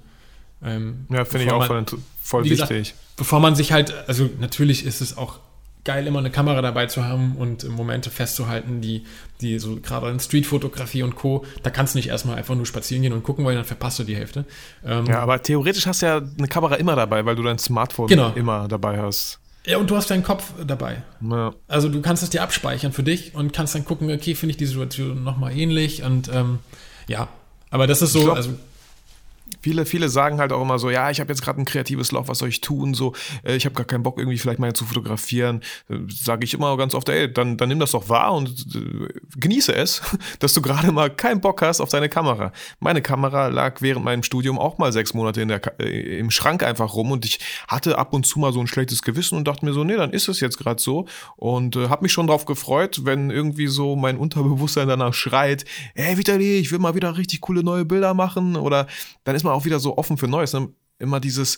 Ähm, ja, finde ich auch man, voll, voll wichtig. Gesagt, bevor man sich halt, also natürlich ist es auch geil, immer eine Kamera dabei zu haben und Momente festzuhalten, die, die so gerade in Streetfotografie und Co., da kannst du nicht erstmal einfach nur spazieren gehen und gucken, weil dann verpasst du die Hälfte. Ähm, ja, aber theoretisch hast du ja eine Kamera immer dabei, weil du dein Smartphone genau. immer dabei hast. Ja, und du hast deinen Kopf dabei. Ja. Also du kannst es dir abspeichern für dich und kannst dann gucken, okay, finde ich die Situation nochmal ähnlich und ähm, ja, aber das ist so, glaub, also Viele, viele sagen halt auch immer so, ja, ich habe jetzt gerade ein kreatives Loch, was soll ich tun? So, äh, ich habe gar keinen Bock, irgendwie vielleicht mal zu fotografieren. Äh, Sage ich immer ganz oft, ey, dann, dann nimm das doch wahr und äh, genieße es, dass du gerade mal keinen Bock hast auf deine Kamera. Meine Kamera lag während meinem Studium auch mal sechs Monate in der, äh, im Schrank einfach rum und ich hatte ab und zu mal so ein schlechtes Gewissen und dachte mir so, nee, dann ist es jetzt gerade so und äh, habe mich schon drauf gefreut, wenn irgendwie so mein Unterbewusstsein danach schreit, ey, Vitali, ich will mal wieder richtig coole neue Bilder machen oder dann ist man auch wieder so offen für Neues. Ne? Immer dieses,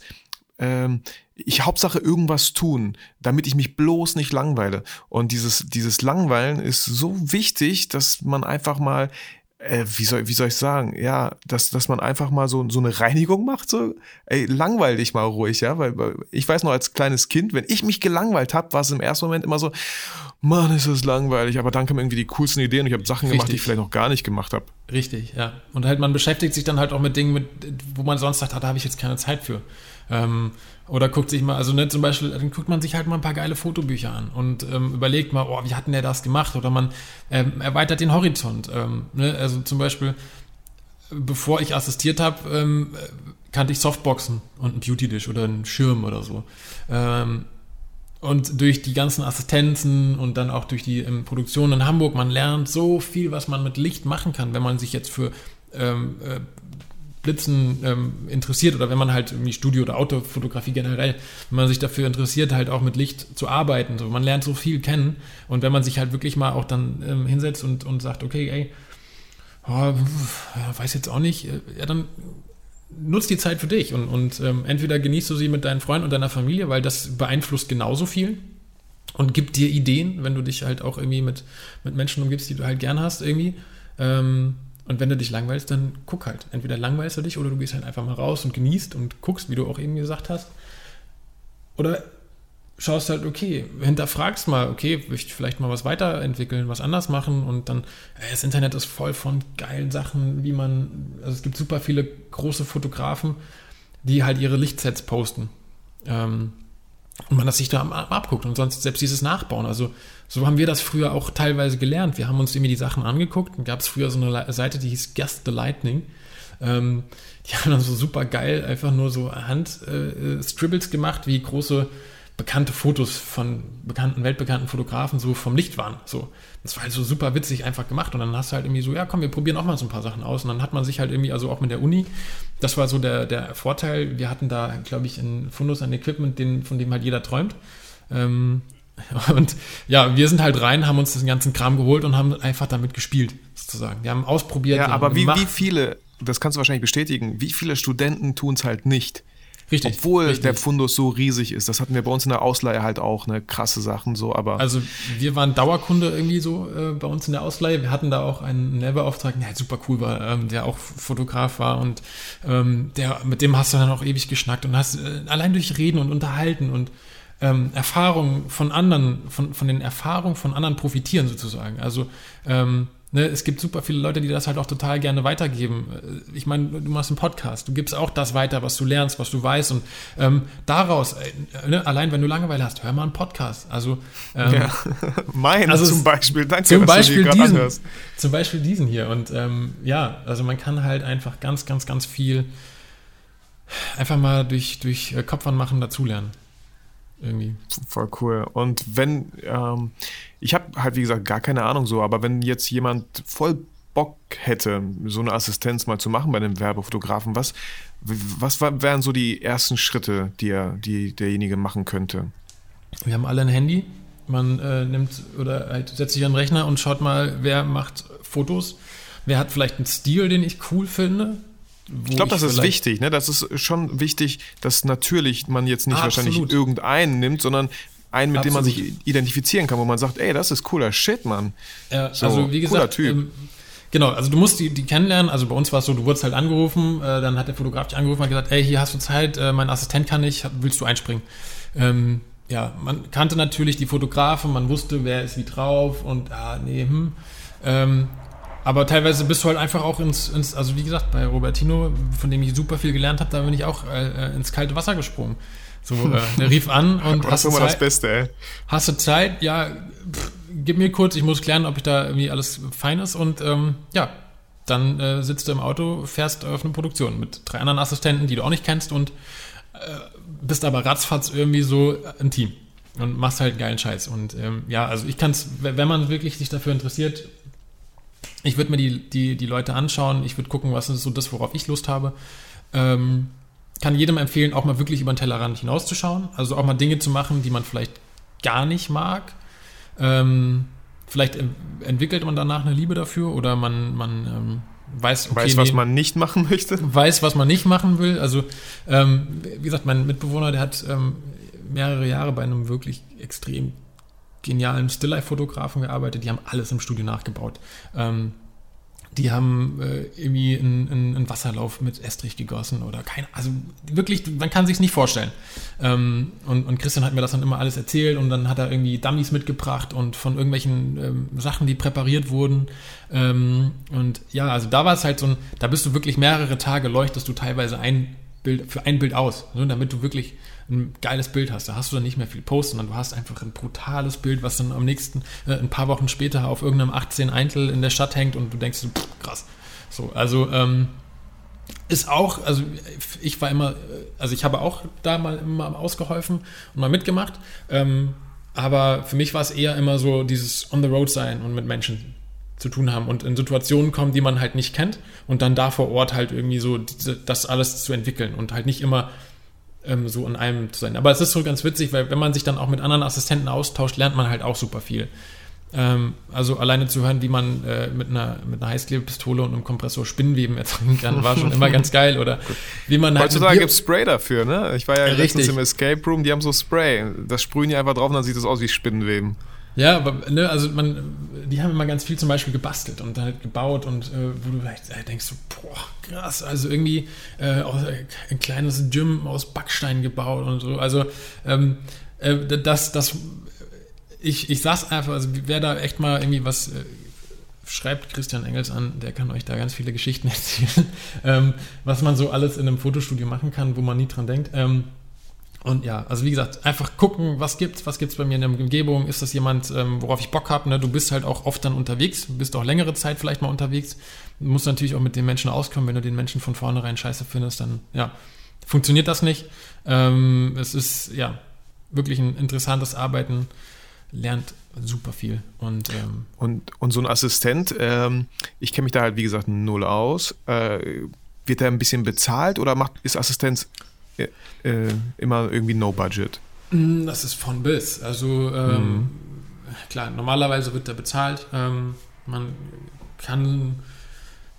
ähm, ich Hauptsache irgendwas tun, damit ich mich bloß nicht langweile. Und dieses, dieses Langweilen ist so wichtig, dass man einfach mal äh, wie, soll, wie soll ich sagen, ja, dass, dass man einfach mal so, so eine Reinigung macht, so, ey, langweil dich mal ruhig, ja, weil, weil ich weiß noch als kleines Kind, wenn ich mich gelangweilt habe, war es im ersten Moment immer so, Mann, ist das langweilig, aber dann kamen irgendwie die coolsten Ideen und ich habe Sachen Richtig. gemacht, die ich vielleicht noch gar nicht gemacht habe. Richtig, ja. Und halt, man beschäftigt sich dann halt auch mit Dingen, mit, wo man sonst sagt, ah, da habe ich jetzt keine Zeit für. Ähm, oder guckt sich mal, also ne, zum Beispiel, dann guckt man sich halt mal ein paar geile Fotobücher an und ähm, überlegt mal, oh, wie hat denn der das gemacht? Oder man ähm, erweitert den Horizont. Ähm, ne? Also zum Beispiel, bevor ich assistiert habe, ähm, kannte ich Softboxen und einen Beauty-Dish oder einen Schirm oder so. Ähm, und durch die ganzen Assistenzen und dann auch durch die ähm, Produktion in Hamburg, man lernt so viel, was man mit Licht machen kann, wenn man sich jetzt für ähm, äh, Blitzen ähm, interessiert oder wenn man halt irgendwie Studio- oder Autofotografie generell, wenn man sich dafür interessiert, halt auch mit Licht zu arbeiten. So, man lernt so viel kennen und wenn man sich halt wirklich mal auch dann ähm, hinsetzt und, und sagt, okay, ey, oh, weiß jetzt auch nicht, äh, ja, dann nutzt die Zeit für dich und, und ähm, entweder genießt du sie mit deinen Freunden und deiner Familie, weil das beeinflusst genauso viel und gibt dir Ideen, wenn du dich halt auch irgendwie mit, mit Menschen umgibst, die du halt gern hast irgendwie. Ähm, und wenn du dich langweilst, dann guck halt. Entweder langweilst du dich oder du gehst halt einfach mal raus und genießt und guckst, wie du auch eben gesagt hast. Oder schaust halt, okay, hinterfragst mal, okay, möchte ich vielleicht mal was weiterentwickeln, was anders machen und dann, äh, das Internet ist voll von geilen Sachen, wie man, also es gibt super viele große Fotografen, die halt ihre Lichtsets posten. Ähm, und man das sich da abguckt und sonst selbst dieses Nachbauen. Also so haben wir das früher auch teilweise gelernt. Wir haben uns irgendwie die Sachen angeguckt. Dann gab es früher so eine Seite, die hieß Guest the Lightning. Ähm, die haben dann so super geil einfach nur so Hand-Scribbles äh, gemacht, wie große bekannte Fotos von bekannten, weltbekannten Fotografen so vom Licht waren. So. Das war halt so super witzig einfach gemacht. Und dann hast du halt irgendwie so, ja komm, wir probieren auch mal so ein paar Sachen aus. Und dann hat man sich halt irgendwie, also auch mit der Uni, das war so der, der Vorteil. Wir hatten da, glaube ich, ein Fundus an Equipment, den, von dem halt jeder träumt. Ähm, und ja, wir sind halt rein, haben uns den ganzen Kram geholt und haben einfach damit gespielt, sozusagen. Wir haben ausprobiert. Ja, aber wie, wie viele, das kannst du wahrscheinlich bestätigen, wie viele Studenten tun es halt nicht? Richtig. Obwohl richtig. der Fundus so riesig ist. Das hatten wir bei uns in der Ausleihe halt auch, ne, krasse Sachen so, aber. Also wir waren Dauerkunde irgendwie so äh, bei uns in der Ausleihe. Wir hatten da auch einen Lehrbeauftragten, der halt super cool war, ähm, der auch Fotograf war und ähm, der, mit dem hast du dann auch ewig geschnackt und hast äh, allein durch Reden und Unterhalten und ähm, Erfahrungen von anderen, von, von den Erfahrungen von anderen profitieren sozusagen. Also ähm, Ne, es gibt super viele Leute, die das halt auch total gerne weitergeben. Äh, ich meine, du machst einen Podcast, du gibst auch das weiter, was du lernst, was du weißt. Und ähm, daraus, äh, ne, allein wenn du Langeweile hast, hör mal einen Podcast. Also, ähm, ja. mein also zum Beispiel, danke, zum Beispiel du diesen, anhörst. Zum Beispiel diesen hier. Und ähm, ja, also man kann halt einfach ganz, ganz, ganz viel einfach mal durch, durch äh, Kopf anmachen dazulernen irgendwie. Voll cool. Und wenn, ähm, ich habe halt wie gesagt gar keine Ahnung so, aber wenn jetzt jemand voll Bock hätte, so eine Assistenz mal zu machen bei einem Werbefotografen, was, was wären so die ersten Schritte, die, er, die derjenige machen könnte? Wir haben alle ein Handy. Man äh, nimmt oder halt setzt sich an den Rechner und schaut mal, wer macht Fotos wer hat vielleicht einen Stil, den ich cool finde. Ich glaube, das ist wichtig. Ne? Das ist schon wichtig, dass natürlich man jetzt nicht Absolut. wahrscheinlich irgendeinen nimmt, sondern einen, mit Absolut. dem man sich identifizieren kann, wo man sagt, ey, das ist cooler Shit, Mann. Ja, so, also wie gesagt, typ. Ähm, genau, also du musst die, die kennenlernen. Also bei uns war es so, du wurdest halt angerufen, äh, dann hat der Fotograf dich angerufen und gesagt, ey, hier hast du Zeit, äh, mein Assistent kann nicht, willst du einspringen? Ähm, ja, man kannte natürlich die Fotografen, man wusste, wer ist wie drauf und ah, nee, hm. Ähm, aber teilweise bist du halt einfach auch ins, ins, also wie gesagt, bei Robertino, von dem ich super viel gelernt habe, da bin ich auch äh, äh ins kalte Wasser gesprungen. So, äh, der rief an und hast du Zeit, das Beste, ey. Hast du Zeit? Ja, pff, gib mir kurz, ich muss klären, ob ich da irgendwie alles fein ist und ähm, ja, dann äh, sitzt du im Auto, fährst auf eine Produktion mit drei anderen Assistenten, die du auch nicht kennst und äh, bist aber ratzfatz irgendwie so ein Team und machst halt einen geilen Scheiß. Und ähm, ja, also ich kann es, wenn man wirklich sich dafür interessiert, ich würde mir die, die, die Leute anschauen, ich würde gucken, was ist so das, worauf ich Lust habe. Ähm, kann jedem empfehlen, auch mal wirklich über den Tellerrand hinauszuschauen. Also auch mal Dinge zu machen, die man vielleicht gar nicht mag. Ähm, vielleicht entwickelt man danach eine Liebe dafür oder man, man ähm, weiß, okay, weiß, was nee, man nicht machen möchte. Weiß, was man nicht machen will. Also, ähm, wie gesagt, mein Mitbewohner, der hat ähm, mehrere Jahre bei einem wirklich extrem genialen Stilllife-Fotografen gearbeitet. Die haben alles im Studio nachgebaut. Ähm, die haben äh, irgendwie einen, einen, Wasserlauf mit Estrich gegossen oder kein, also wirklich, man kann sich nicht vorstellen. Ähm, und, und, Christian hat mir das dann immer alles erzählt und dann hat er irgendwie Dummies mitgebracht und von irgendwelchen ähm, Sachen, die präpariert wurden. Ähm, und ja, also da war es halt so ein, da bist du wirklich mehrere Tage leuchtest du teilweise ein Bild, für ein Bild aus, ne, damit du wirklich ein geiles Bild hast. Da hast du dann nicht mehr viel Post, sondern du hast einfach ein brutales Bild, was dann am nächsten, äh, ein paar Wochen später auf irgendeinem 18 Eintel in der Stadt hängt und du denkst, pff, krass. So, also ähm, ist auch, also ich war immer, also ich habe auch da mal immer ausgeholfen und mal mitgemacht. Ähm, aber für mich war es eher immer so dieses on the road sein und mit Menschen zu tun haben und in Situationen kommen, die man halt nicht kennt und dann da vor Ort halt irgendwie so das alles zu entwickeln und halt nicht immer ähm, so in einem zu sein. Aber es ist so ganz witzig, weil wenn man sich dann auch mit anderen Assistenten austauscht, lernt man halt auch super viel. Ähm, also alleine zu hören, wie man äh, mit einer, mit einer Heißklebepistole und einem Kompressor Spinnweben erzeugen kann, war schon immer ganz geil. Oder wie man halt Heutzutage gibt es Spray dafür, ne? Ich war ja Richtig. im Escape Room, die haben so Spray. Das sprühen die einfach drauf und dann sieht es aus wie Spinnenweben. Ja, aber ne, also man, die haben immer ganz viel zum Beispiel gebastelt und halt gebaut und äh, wo du vielleicht äh, denkst, so, boah, krass, also irgendwie äh, auch ein kleines Gym aus Backstein gebaut und so. Also ähm, äh, das, das, ich, ich sag's einfach, also wer da echt mal irgendwie was äh, schreibt Christian Engels an, der kann euch da ganz viele Geschichten erzählen, ähm, was man so alles in einem Fotostudio machen kann, wo man nie dran denkt. Ähm, und ja, also wie gesagt, einfach gucken, was gibt's, was gibt's bei mir in der Umgebung, ist das jemand, ähm, worauf ich Bock habe, ne? Du bist halt auch oft dann unterwegs, bist auch längere Zeit vielleicht mal unterwegs. Du musst natürlich auch mit den Menschen auskommen, wenn du den Menschen von vornherein scheiße findest, dann ja, funktioniert das nicht. Ähm, es ist ja wirklich ein interessantes Arbeiten, lernt super viel. Und, ähm, und, und so ein Assistent, ähm, ich kenne mich da halt wie gesagt null aus. Äh, wird er ein bisschen bezahlt oder macht, ist Assistenz äh, immer irgendwie No Budget? Mm, das ist von bis. Also ähm, mhm. klar, normalerweise wird da bezahlt. Ähm, man kann,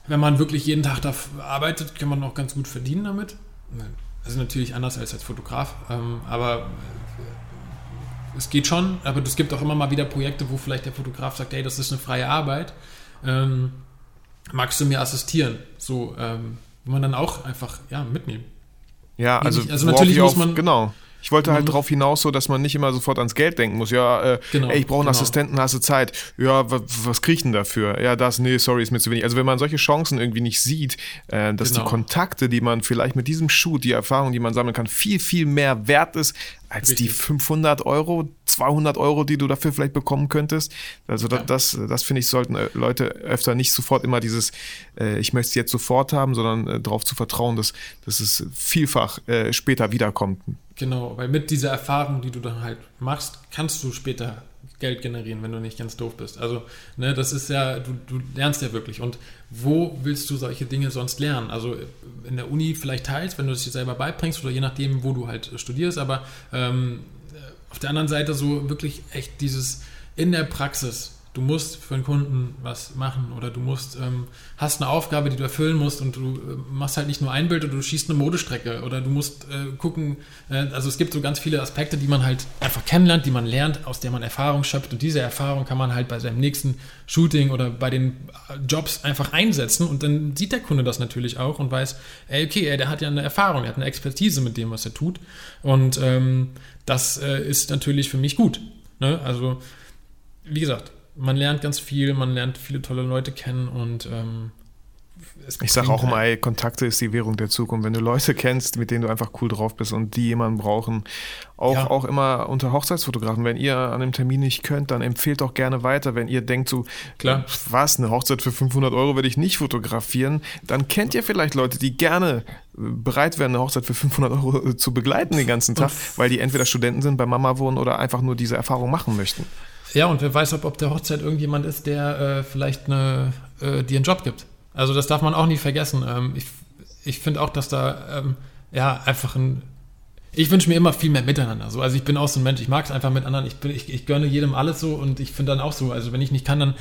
wenn man wirklich jeden Tag da arbeitet, kann man auch ganz gut verdienen damit. Also natürlich anders als als Fotograf, ähm, aber es geht schon. Aber es gibt auch immer mal wieder Projekte, wo vielleicht der Fotograf sagt, hey, das ist eine freie Arbeit. Ähm, magst du mir assistieren? So, ähm, wo man dann auch einfach ja, mitnehmen. Ja, also, also natürlich muss man. Genau. Ich wollte halt darauf hinaus, so dass man nicht immer sofort ans Geld denken muss. Ja, äh, genau, ey, ich brauche einen genau. Assistenten, hast du Zeit? Ja, was krieg ich denn dafür? Ja, das, nee, sorry, ist mir zu wenig. Also wenn man solche Chancen irgendwie nicht sieht, äh, dass genau. die Kontakte, die man vielleicht mit diesem Shoot, die Erfahrung, die man sammeln kann, viel, viel mehr wert ist als Richtig. die 500 Euro, 200 Euro, die du dafür vielleicht bekommen könntest. Also ja. das, das, das finde ich, sollten äh, Leute öfter nicht sofort immer dieses, äh, ich möchte es jetzt sofort haben, sondern äh, darauf zu vertrauen, dass, dass es vielfach äh, später wiederkommt. Genau, weil mit dieser Erfahrung, die du dann halt machst, kannst du später Geld generieren, wenn du nicht ganz doof bist. Also, ne, das ist ja, du, du lernst ja wirklich. Und wo willst du solche Dinge sonst lernen? Also in der Uni vielleicht teils, wenn du es dir selber beibringst oder je nachdem, wo du halt studierst, aber ähm, auf der anderen Seite so wirklich echt dieses in der Praxis du musst für einen Kunden was machen oder du musst, ähm, hast eine Aufgabe, die du erfüllen musst und du äh, machst halt nicht nur ein Bild oder du schießt eine Modestrecke oder du musst äh, gucken, äh, also es gibt so ganz viele Aspekte, die man halt einfach kennenlernt, die man lernt, aus der man Erfahrung schöpft und diese Erfahrung kann man halt bei seinem nächsten Shooting oder bei den äh, Jobs einfach einsetzen und dann sieht der Kunde das natürlich auch und weiß, ey, okay, ey, der hat ja eine Erfahrung, er hat eine Expertise mit dem, was er tut und ähm, das äh, ist natürlich für mich gut. Ne? Also, wie gesagt, man lernt ganz viel, man lernt viele tolle Leute kennen und ähm, ich sage auch mal, Kontakte ist die Währung der Zukunft. Wenn du Leute kennst, mit denen du einfach cool drauf bist und die jemanden brauchen, auch, ja. auch immer unter Hochzeitsfotografen, wenn ihr an dem Termin nicht könnt, dann empfehlt doch gerne weiter. Wenn ihr denkt so, Klar. was, eine Hochzeit für 500 Euro werde ich nicht fotografieren, dann kennt ihr vielleicht Leute, die gerne bereit wären, eine Hochzeit für 500 Euro zu begleiten den ganzen Tag, weil die entweder Studenten sind, bei Mama wohnen oder einfach nur diese Erfahrung machen möchten. Ja, und wer weiß, ob, ob der Hochzeit irgendjemand ist, der äh, vielleicht eine, äh, dir einen Job gibt. Also das darf man auch nie vergessen. Ähm, ich ich finde auch, dass da ähm, ja einfach ein. Ich wünsche mir immer viel mehr Miteinander. So, also ich bin auch so ein Mensch, ich mag es einfach mit anderen. Ich, bin, ich, ich gönne jedem alles so und ich finde dann auch so. Also wenn ich nicht kann, dann,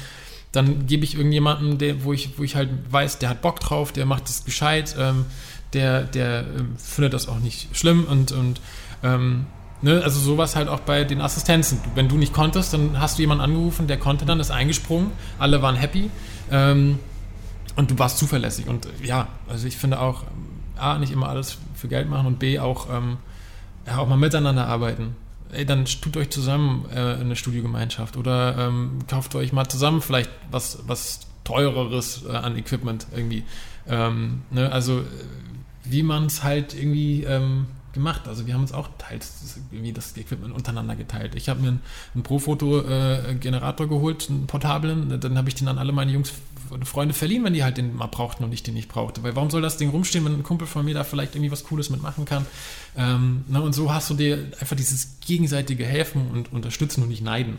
dann gebe ich irgendjemanden, der, wo, ich, wo ich halt weiß, der hat Bock drauf, der macht es gescheit, ähm, der, der ähm, findet das auch nicht schlimm und, und ähm, Ne, also sowas halt auch bei den Assistenzen. Wenn du nicht konntest, dann hast du jemanden angerufen, der konnte dann, ist eingesprungen, alle waren happy ähm, und du warst zuverlässig. Und ja, also ich finde auch, A, nicht immer alles für Geld machen und B, auch, ähm, ja, auch mal miteinander arbeiten. Ey, dann tut euch zusammen äh, eine Studiogemeinschaft oder ähm, kauft euch mal zusammen vielleicht was, was teureres äh, an Equipment irgendwie. Ähm, ne? Also wie man es halt irgendwie ähm, gemacht. Also wir haben uns auch teils irgendwie das Equipment untereinander geteilt. Ich habe mir einen, einen Pro-Foto-Generator äh, geholt, einen portablen. Dann habe ich den an alle meine Jungs und Freunde verliehen, wenn die halt den mal brauchten und ich den nicht brauchte. Weil warum soll das Ding rumstehen, wenn ein Kumpel von mir da vielleicht irgendwie was Cooles mitmachen kann? Ähm, na, und so hast du dir einfach dieses gegenseitige Helfen und Unterstützen und nicht Neiden.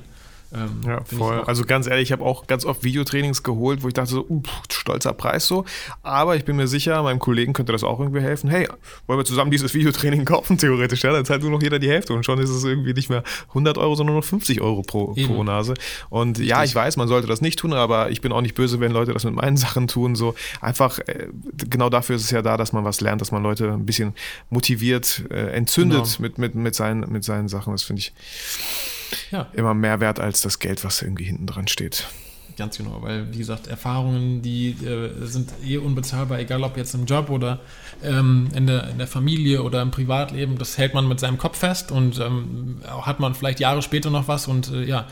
Ähm, ja, voll. Also ganz ehrlich, ich habe auch ganz oft Videotrainings geholt, wo ich dachte so, uh, stolzer Preis so. Aber ich bin mir sicher, meinem Kollegen könnte das auch irgendwie helfen. Hey, wollen wir zusammen dieses Videotraining kaufen, theoretisch? Ja, dann zahlt nur noch jeder die Hälfte und schon ist es irgendwie nicht mehr 100 Euro, sondern nur noch 50 Euro pro, pro Nase. Und Richtig. ja, ich weiß, man sollte das nicht tun, aber ich bin auch nicht böse, wenn Leute das mit meinen Sachen tun. So einfach, äh, genau dafür ist es ja da, dass man was lernt, dass man Leute ein bisschen motiviert, äh, entzündet genau. mit, mit, mit, seinen, mit seinen Sachen. Das finde ich ja. immer mehr wert als das Geld, was irgendwie hinten dran steht. Ganz genau, weil wie gesagt, Erfahrungen, die äh, sind eh unbezahlbar, egal ob jetzt im Job oder ähm, in, der, in der Familie oder im Privatleben, das hält man mit seinem Kopf fest und ähm, hat man vielleicht Jahre später noch was und äh, ja,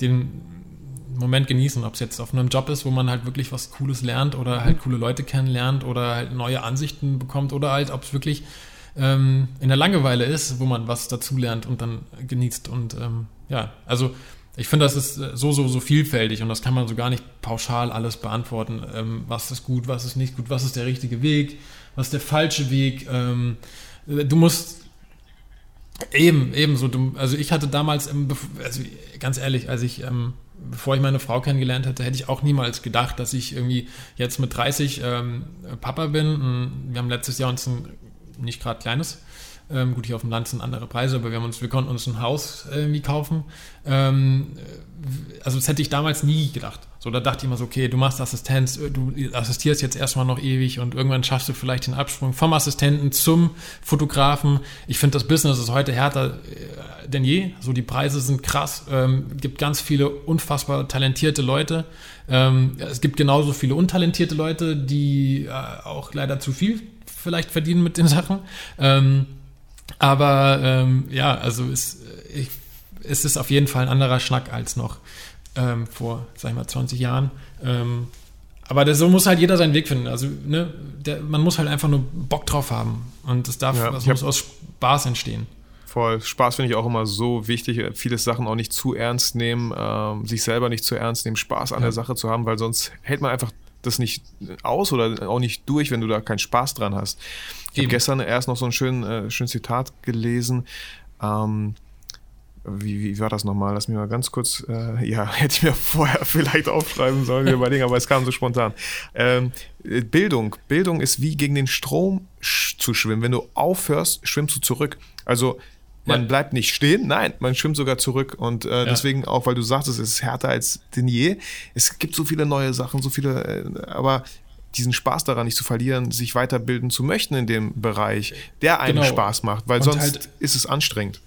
den Moment genießen, ob es jetzt auf einem Job ist, wo man halt wirklich was Cooles lernt oder halt coole Leute kennenlernt oder halt neue Ansichten bekommt oder halt, ob es wirklich ähm, in der Langeweile ist, wo man was dazulernt und dann genießt und ähm, ja, also ich finde, das ist äh, so, so, so vielfältig und das kann man so gar nicht pauschal alles beantworten. Ähm, was ist gut, was ist nicht gut, was ist der richtige Weg, was ist der falsche Weg. Ähm, du musst eben, ebenso, du, also ich hatte damals, also ganz ehrlich, als ich, ähm, bevor ich meine Frau kennengelernt hätte, hätte ich auch niemals gedacht, dass ich irgendwie jetzt mit 30 ähm, Papa bin. Wir haben letztes Jahr uns ein nicht gerade kleines ähm, gut, hier auf dem Land sind andere Preise, aber wir, haben uns, wir konnten uns ein Haus irgendwie kaufen. Ähm, also das hätte ich damals nie gedacht. So, da dachte ich immer so, okay, du machst Assistenz, äh, du assistierst jetzt erstmal noch ewig und irgendwann schaffst du vielleicht den Absprung vom Assistenten zum Fotografen. Ich finde, das Business ist heute härter äh, denn je. So, die Preise sind krass. Ähm, gibt ganz viele unfassbar talentierte Leute. Ähm, es gibt genauso viele untalentierte Leute, die äh, auch leider zu viel vielleicht verdienen mit den Sachen. Ähm, aber ähm, ja, also es, ich, es ist auf jeden Fall ein anderer Schnack als noch ähm, vor, sag ich mal, 20 Jahren. Ähm, aber das, so muss halt jeder seinen Weg finden. Also ne, der, man muss halt einfach nur Bock drauf haben. Und es darf, ja, also muss aus Spaß entstehen. Voll. Spaß finde ich auch immer so wichtig. Viele Sachen auch nicht zu ernst nehmen, ähm, sich selber nicht zu ernst nehmen, Spaß an ja. der Sache zu haben, weil sonst hält man einfach das nicht aus oder auch nicht durch, wenn du da keinen Spaß dran hast. Ich habe gestern erst noch so ein schön, äh, schön Zitat gelesen. Ähm, wie, wie war das nochmal? Lass mich mal ganz kurz, äh, ja, hätte ich mir vorher vielleicht aufschreiben sollen, überlegen, aber es kam so spontan. Ähm, Bildung. Bildung ist wie gegen den Strom zu schwimmen. Wenn du aufhörst, schwimmst du zurück. Also Man Ja. bleibt nicht stehen, nein, man schwimmt sogar zurück. Und äh, deswegen auch, weil du sagst, es ist härter als denn je. Es gibt so viele neue Sachen, so viele, äh, aber diesen Spaß daran nicht zu verlieren, sich weiterbilden zu möchten in dem Bereich, der einem Genau. Spaß macht, weil Und sonst halt- ist es anstrengend.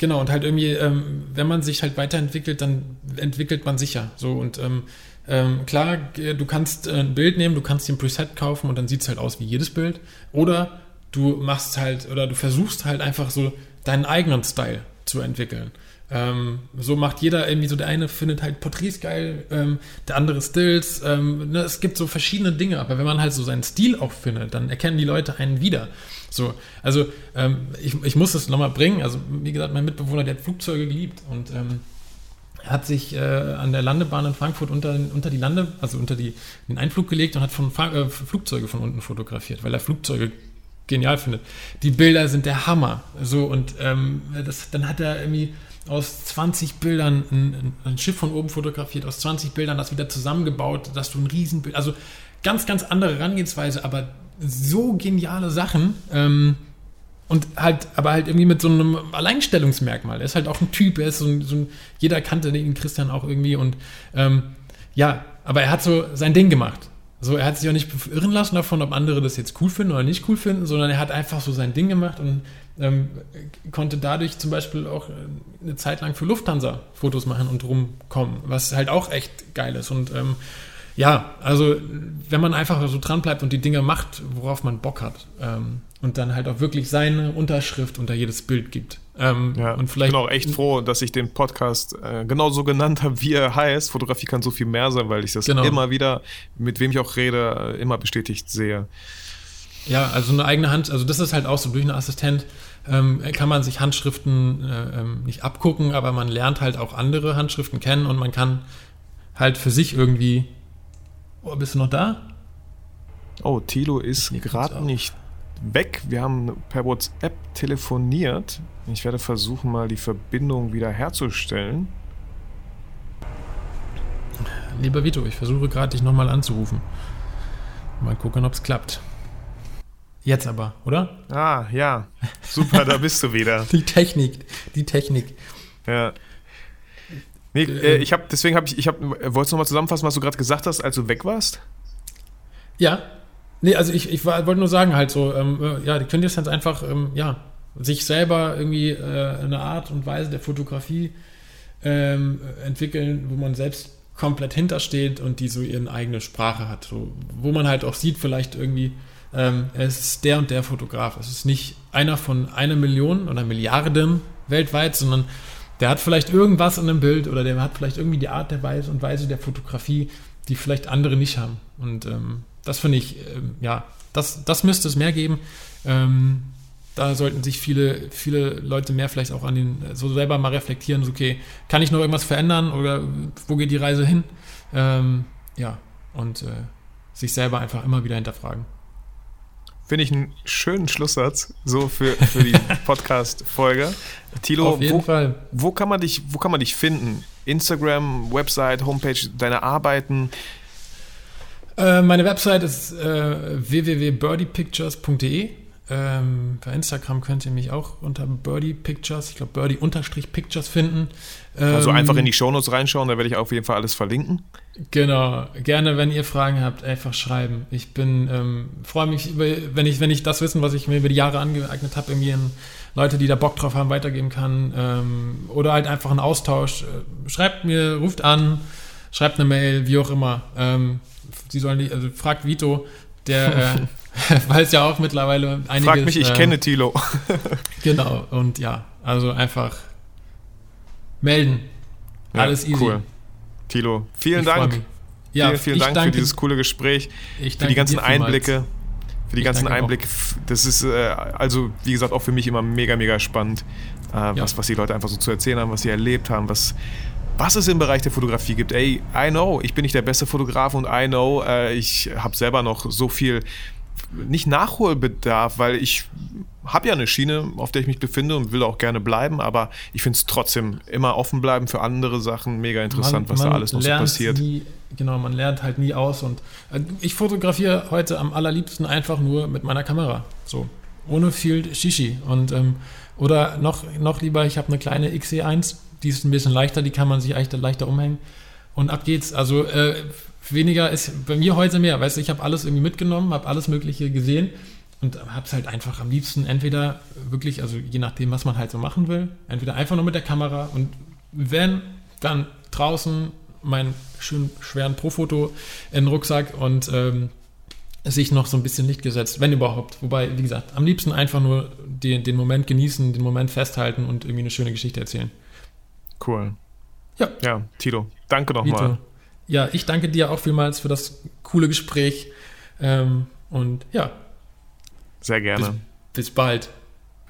Genau, und halt irgendwie, ähm, wenn man sich halt weiterentwickelt, dann entwickelt man sich ja. So und ähm, ähm, klar, g- du kannst äh, ein Bild nehmen, du kannst dir ein Preset kaufen und dann sieht es halt aus wie jedes Bild. Oder du machst halt, oder du versuchst halt einfach so deinen eigenen Style zu entwickeln. Ähm, so macht jeder irgendwie so, der eine findet halt Porträts geil, ähm, der andere Stills. Ähm, ne, es gibt so verschiedene Dinge, aber wenn man halt so seinen Stil auch findet, dann erkennen die Leute einen wieder. So, also ähm, ich, ich muss das nochmal bringen. Also wie gesagt, mein Mitbewohner, der hat Flugzeuge geliebt und ähm, hat sich äh, an der Landebahn in Frankfurt unter, unter die Lande, also unter die, den Einflug gelegt und hat von Fra äh, Flugzeuge von unten fotografiert, weil er Flugzeuge genial findet. Die Bilder sind der Hammer. So und ähm, das, dann hat er irgendwie aus 20 Bildern ein, ein- Schiff von oben fotografiert, aus 20 Bildern das wieder zusammengebaut, dass du ein Riesenbild, also ganz, ganz andere Herangehensweise, aber so geniale Sachen. Ähm, und halt, aber halt irgendwie mit so einem Alleinstellungsmerkmal. Er ist halt auch ein Typ, er ist so ein, so ein jeder kannte den Christian auch irgendwie und ähm, ja, aber er hat so sein Ding gemacht. So, er hat sich auch nicht irren lassen davon, ob andere das jetzt cool finden oder nicht cool finden, sondern er hat einfach so sein Ding gemacht und ähm, konnte dadurch zum Beispiel auch äh, eine Zeit lang für Lufthansa Fotos machen und rumkommen, was halt auch echt geil ist. Und ähm, ja, also wenn man einfach so dran bleibt und die Dinge macht, worauf man Bock hat ähm, und dann halt auch wirklich seine Unterschrift unter jedes Bild gibt. Ähm, Ja, und vielleicht ich bin auch echt froh, dass ich den Podcast äh, genau so genannt habe, wie er heißt. Fotografie kann so viel mehr sein, weil ich das Genau. immer wieder, mit wem ich auch rede, äh, immer bestätigt sehe. Ja, also eine eigene Hand, also das ist halt auch so, durch einen Assistent ähm, kann man sich Handschriften äh, ähm, nicht abgucken, aber man lernt halt auch andere Handschriften kennen und man kann halt für sich irgendwie. Oh, bist du noch da? Oh, Tilo ist gerade nicht weg. Wir haben per WhatsApp telefoniert. Ich werde versuchen, mal die Verbindung wieder herzustellen. Lieber Vito, ich versuche gerade dich nochmal anzurufen. Mal gucken, ob es klappt. Jetzt aber, oder? Ah, ja. Super, da bist du wieder. Die Technik, die Technik. Ja. Nee, äh, ich habe, deswegen habe ich, ich habe, wolltest du nochmal zusammenfassen, was du gerade gesagt hast, als du weg warst? Ja. Nee, also ich, ich wollte nur sagen halt so, ähm, äh, ja, die Quintessenz einfach, ähm, ja, sich selber irgendwie äh, eine Art und Weise der Fotografie ähm, entwickeln, wo man selbst komplett hintersteht und die so ihre eigene Sprache hat. So, wo man halt auch sieht, vielleicht irgendwie, ähm, es ist der und der Fotograf. Es ist nicht einer von einer Million oder Milliarden weltweit, sondern der hat vielleicht irgendwas in einem Bild oder der hat vielleicht irgendwie die Art der Weise und Weise der Fotografie, die vielleicht andere nicht haben. Und ähm, das finde ich, ähm, ja, das, das müsste es mehr geben. Ähm, da sollten sich viele, viele Leute mehr vielleicht auch an den, so selber mal reflektieren, so, okay, kann ich noch irgendwas verändern oder wo geht die Reise hin? Ähm, ja, und äh, sich selber einfach immer wieder hinterfragen. Finde ich einen schönen Schlusssatz, so für, für die Podcast-Folge. Tilo, Auf jeden wo, Fall. wo, kann man dich, wo kann man dich finden? Instagram, Website, Homepage, deine Arbeiten? Äh, meine Website ist äh, www.birdiepictures.de. Ähm, bei Instagram könnt ihr mich auch unter Birdie Pictures, ich glaube Birdie-Pictures finden. Also Ähm, einfach in die Shownotes reinschauen, da werde ich auf jeden Fall alles verlinken. Genau, gerne, wenn ihr Fragen habt, einfach schreiben. Ich bin, ähm, freue mich, über, wenn ich, wenn ich das Wissen, was ich mir über die Jahre angeeignet habe, irgendwie an Leute, die da Bock drauf haben, weitergeben kann. Ähm, oder halt einfach einen Austausch. Äh, Schreibt mir, ruft an, schreibt eine Mail, wie auch immer. Sie sollen also fragt Vito, der äh, weiß ja auch mittlerweile einiges. Frag mich, ich äh, kenne Tilo. Genau, und ja, also einfach melden. Ja, Alles easy. Cool. Tilo, vielen Ich Dank. Ja, vielen, vielen Dank für danke- dieses coole Gespräch, ich für die ganzen. Einblicke. Für die Ich ganzen auch. Einblicke. F- Das ist, äh, also, wie gesagt, auch für mich immer mega, mega spannend, äh, was, was die Leute einfach so zu erzählen haben, was sie erlebt haben, was, was es im Bereich der Fotografie gibt. Ey, I know, ich bin nicht der beste Fotograf und I know, äh, ich habe selber noch so viel, nicht Nachholbedarf, weil ich habe ja eine Schiene, auf der ich mich befinde und will auch gerne bleiben, aber ich finde es trotzdem immer offen bleiben für andere Sachen. Mega interessant, was da alles noch so passiert. Nie, genau, man lernt halt nie aus und äh, ich fotografiere heute am allerliebsten einfach nur mit meiner Kamera. So. ohne viel Shishi. Und, ähm, oder noch, noch lieber, ich habe eine kleine XE1, die ist ein bisschen leichter, die kann man sich eigentlich leichter umhängen. Und ab geht's. Also äh, weniger ist bei mir heute mehr. Weißt du, ich habe alles irgendwie mitgenommen, habe alles Mögliche gesehen und habe es halt einfach am liebsten entweder wirklich, also je nachdem, was man halt so machen will, entweder einfach nur mit der Kamera und wenn, dann draußen meinen schönen schweren Profoto in den Rucksack und ähm, sich noch so ein bisschen Licht gesetzt, wenn überhaupt. Wobei, wie gesagt, am liebsten einfach nur den, den Moment genießen, den Moment festhalten und irgendwie eine schöne Geschichte erzählen. Cool. Ja. Ja, Tito, danke nochmal. Ja, ich danke dir auch vielmals für das coole Gespräch. Ähm, und ja. Sehr gerne. Bis, bis bald.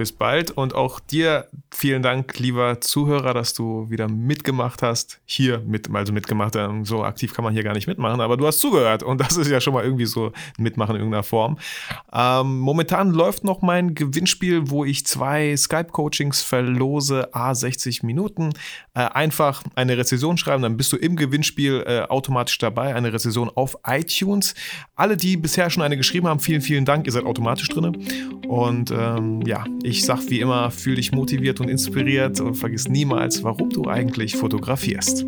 Bis bald und auch dir vielen Dank, lieber Zuhörer, dass du wieder mitgemacht hast. Hier mit, also mitgemacht, ähm, so aktiv kann man hier gar nicht mitmachen, aber du hast zugehört und das ist ja schon mal irgendwie so mitmachen in irgendeiner Form. Ähm, momentan läuft noch mein Gewinnspiel, wo ich zwei Skype-Coachings verlose, A60 Minuten. Äh, einfach eine Rezession schreiben, dann bist du im Gewinnspiel äh, automatisch dabei. Eine Rezession auf iTunes. Alle, die bisher schon eine geschrieben haben, vielen, vielen Dank. Ihr seid automatisch drin. Und ähm, ja, ich sag wie immer, fühl dich motiviert und inspiriert und vergiss niemals, warum du eigentlich fotografierst.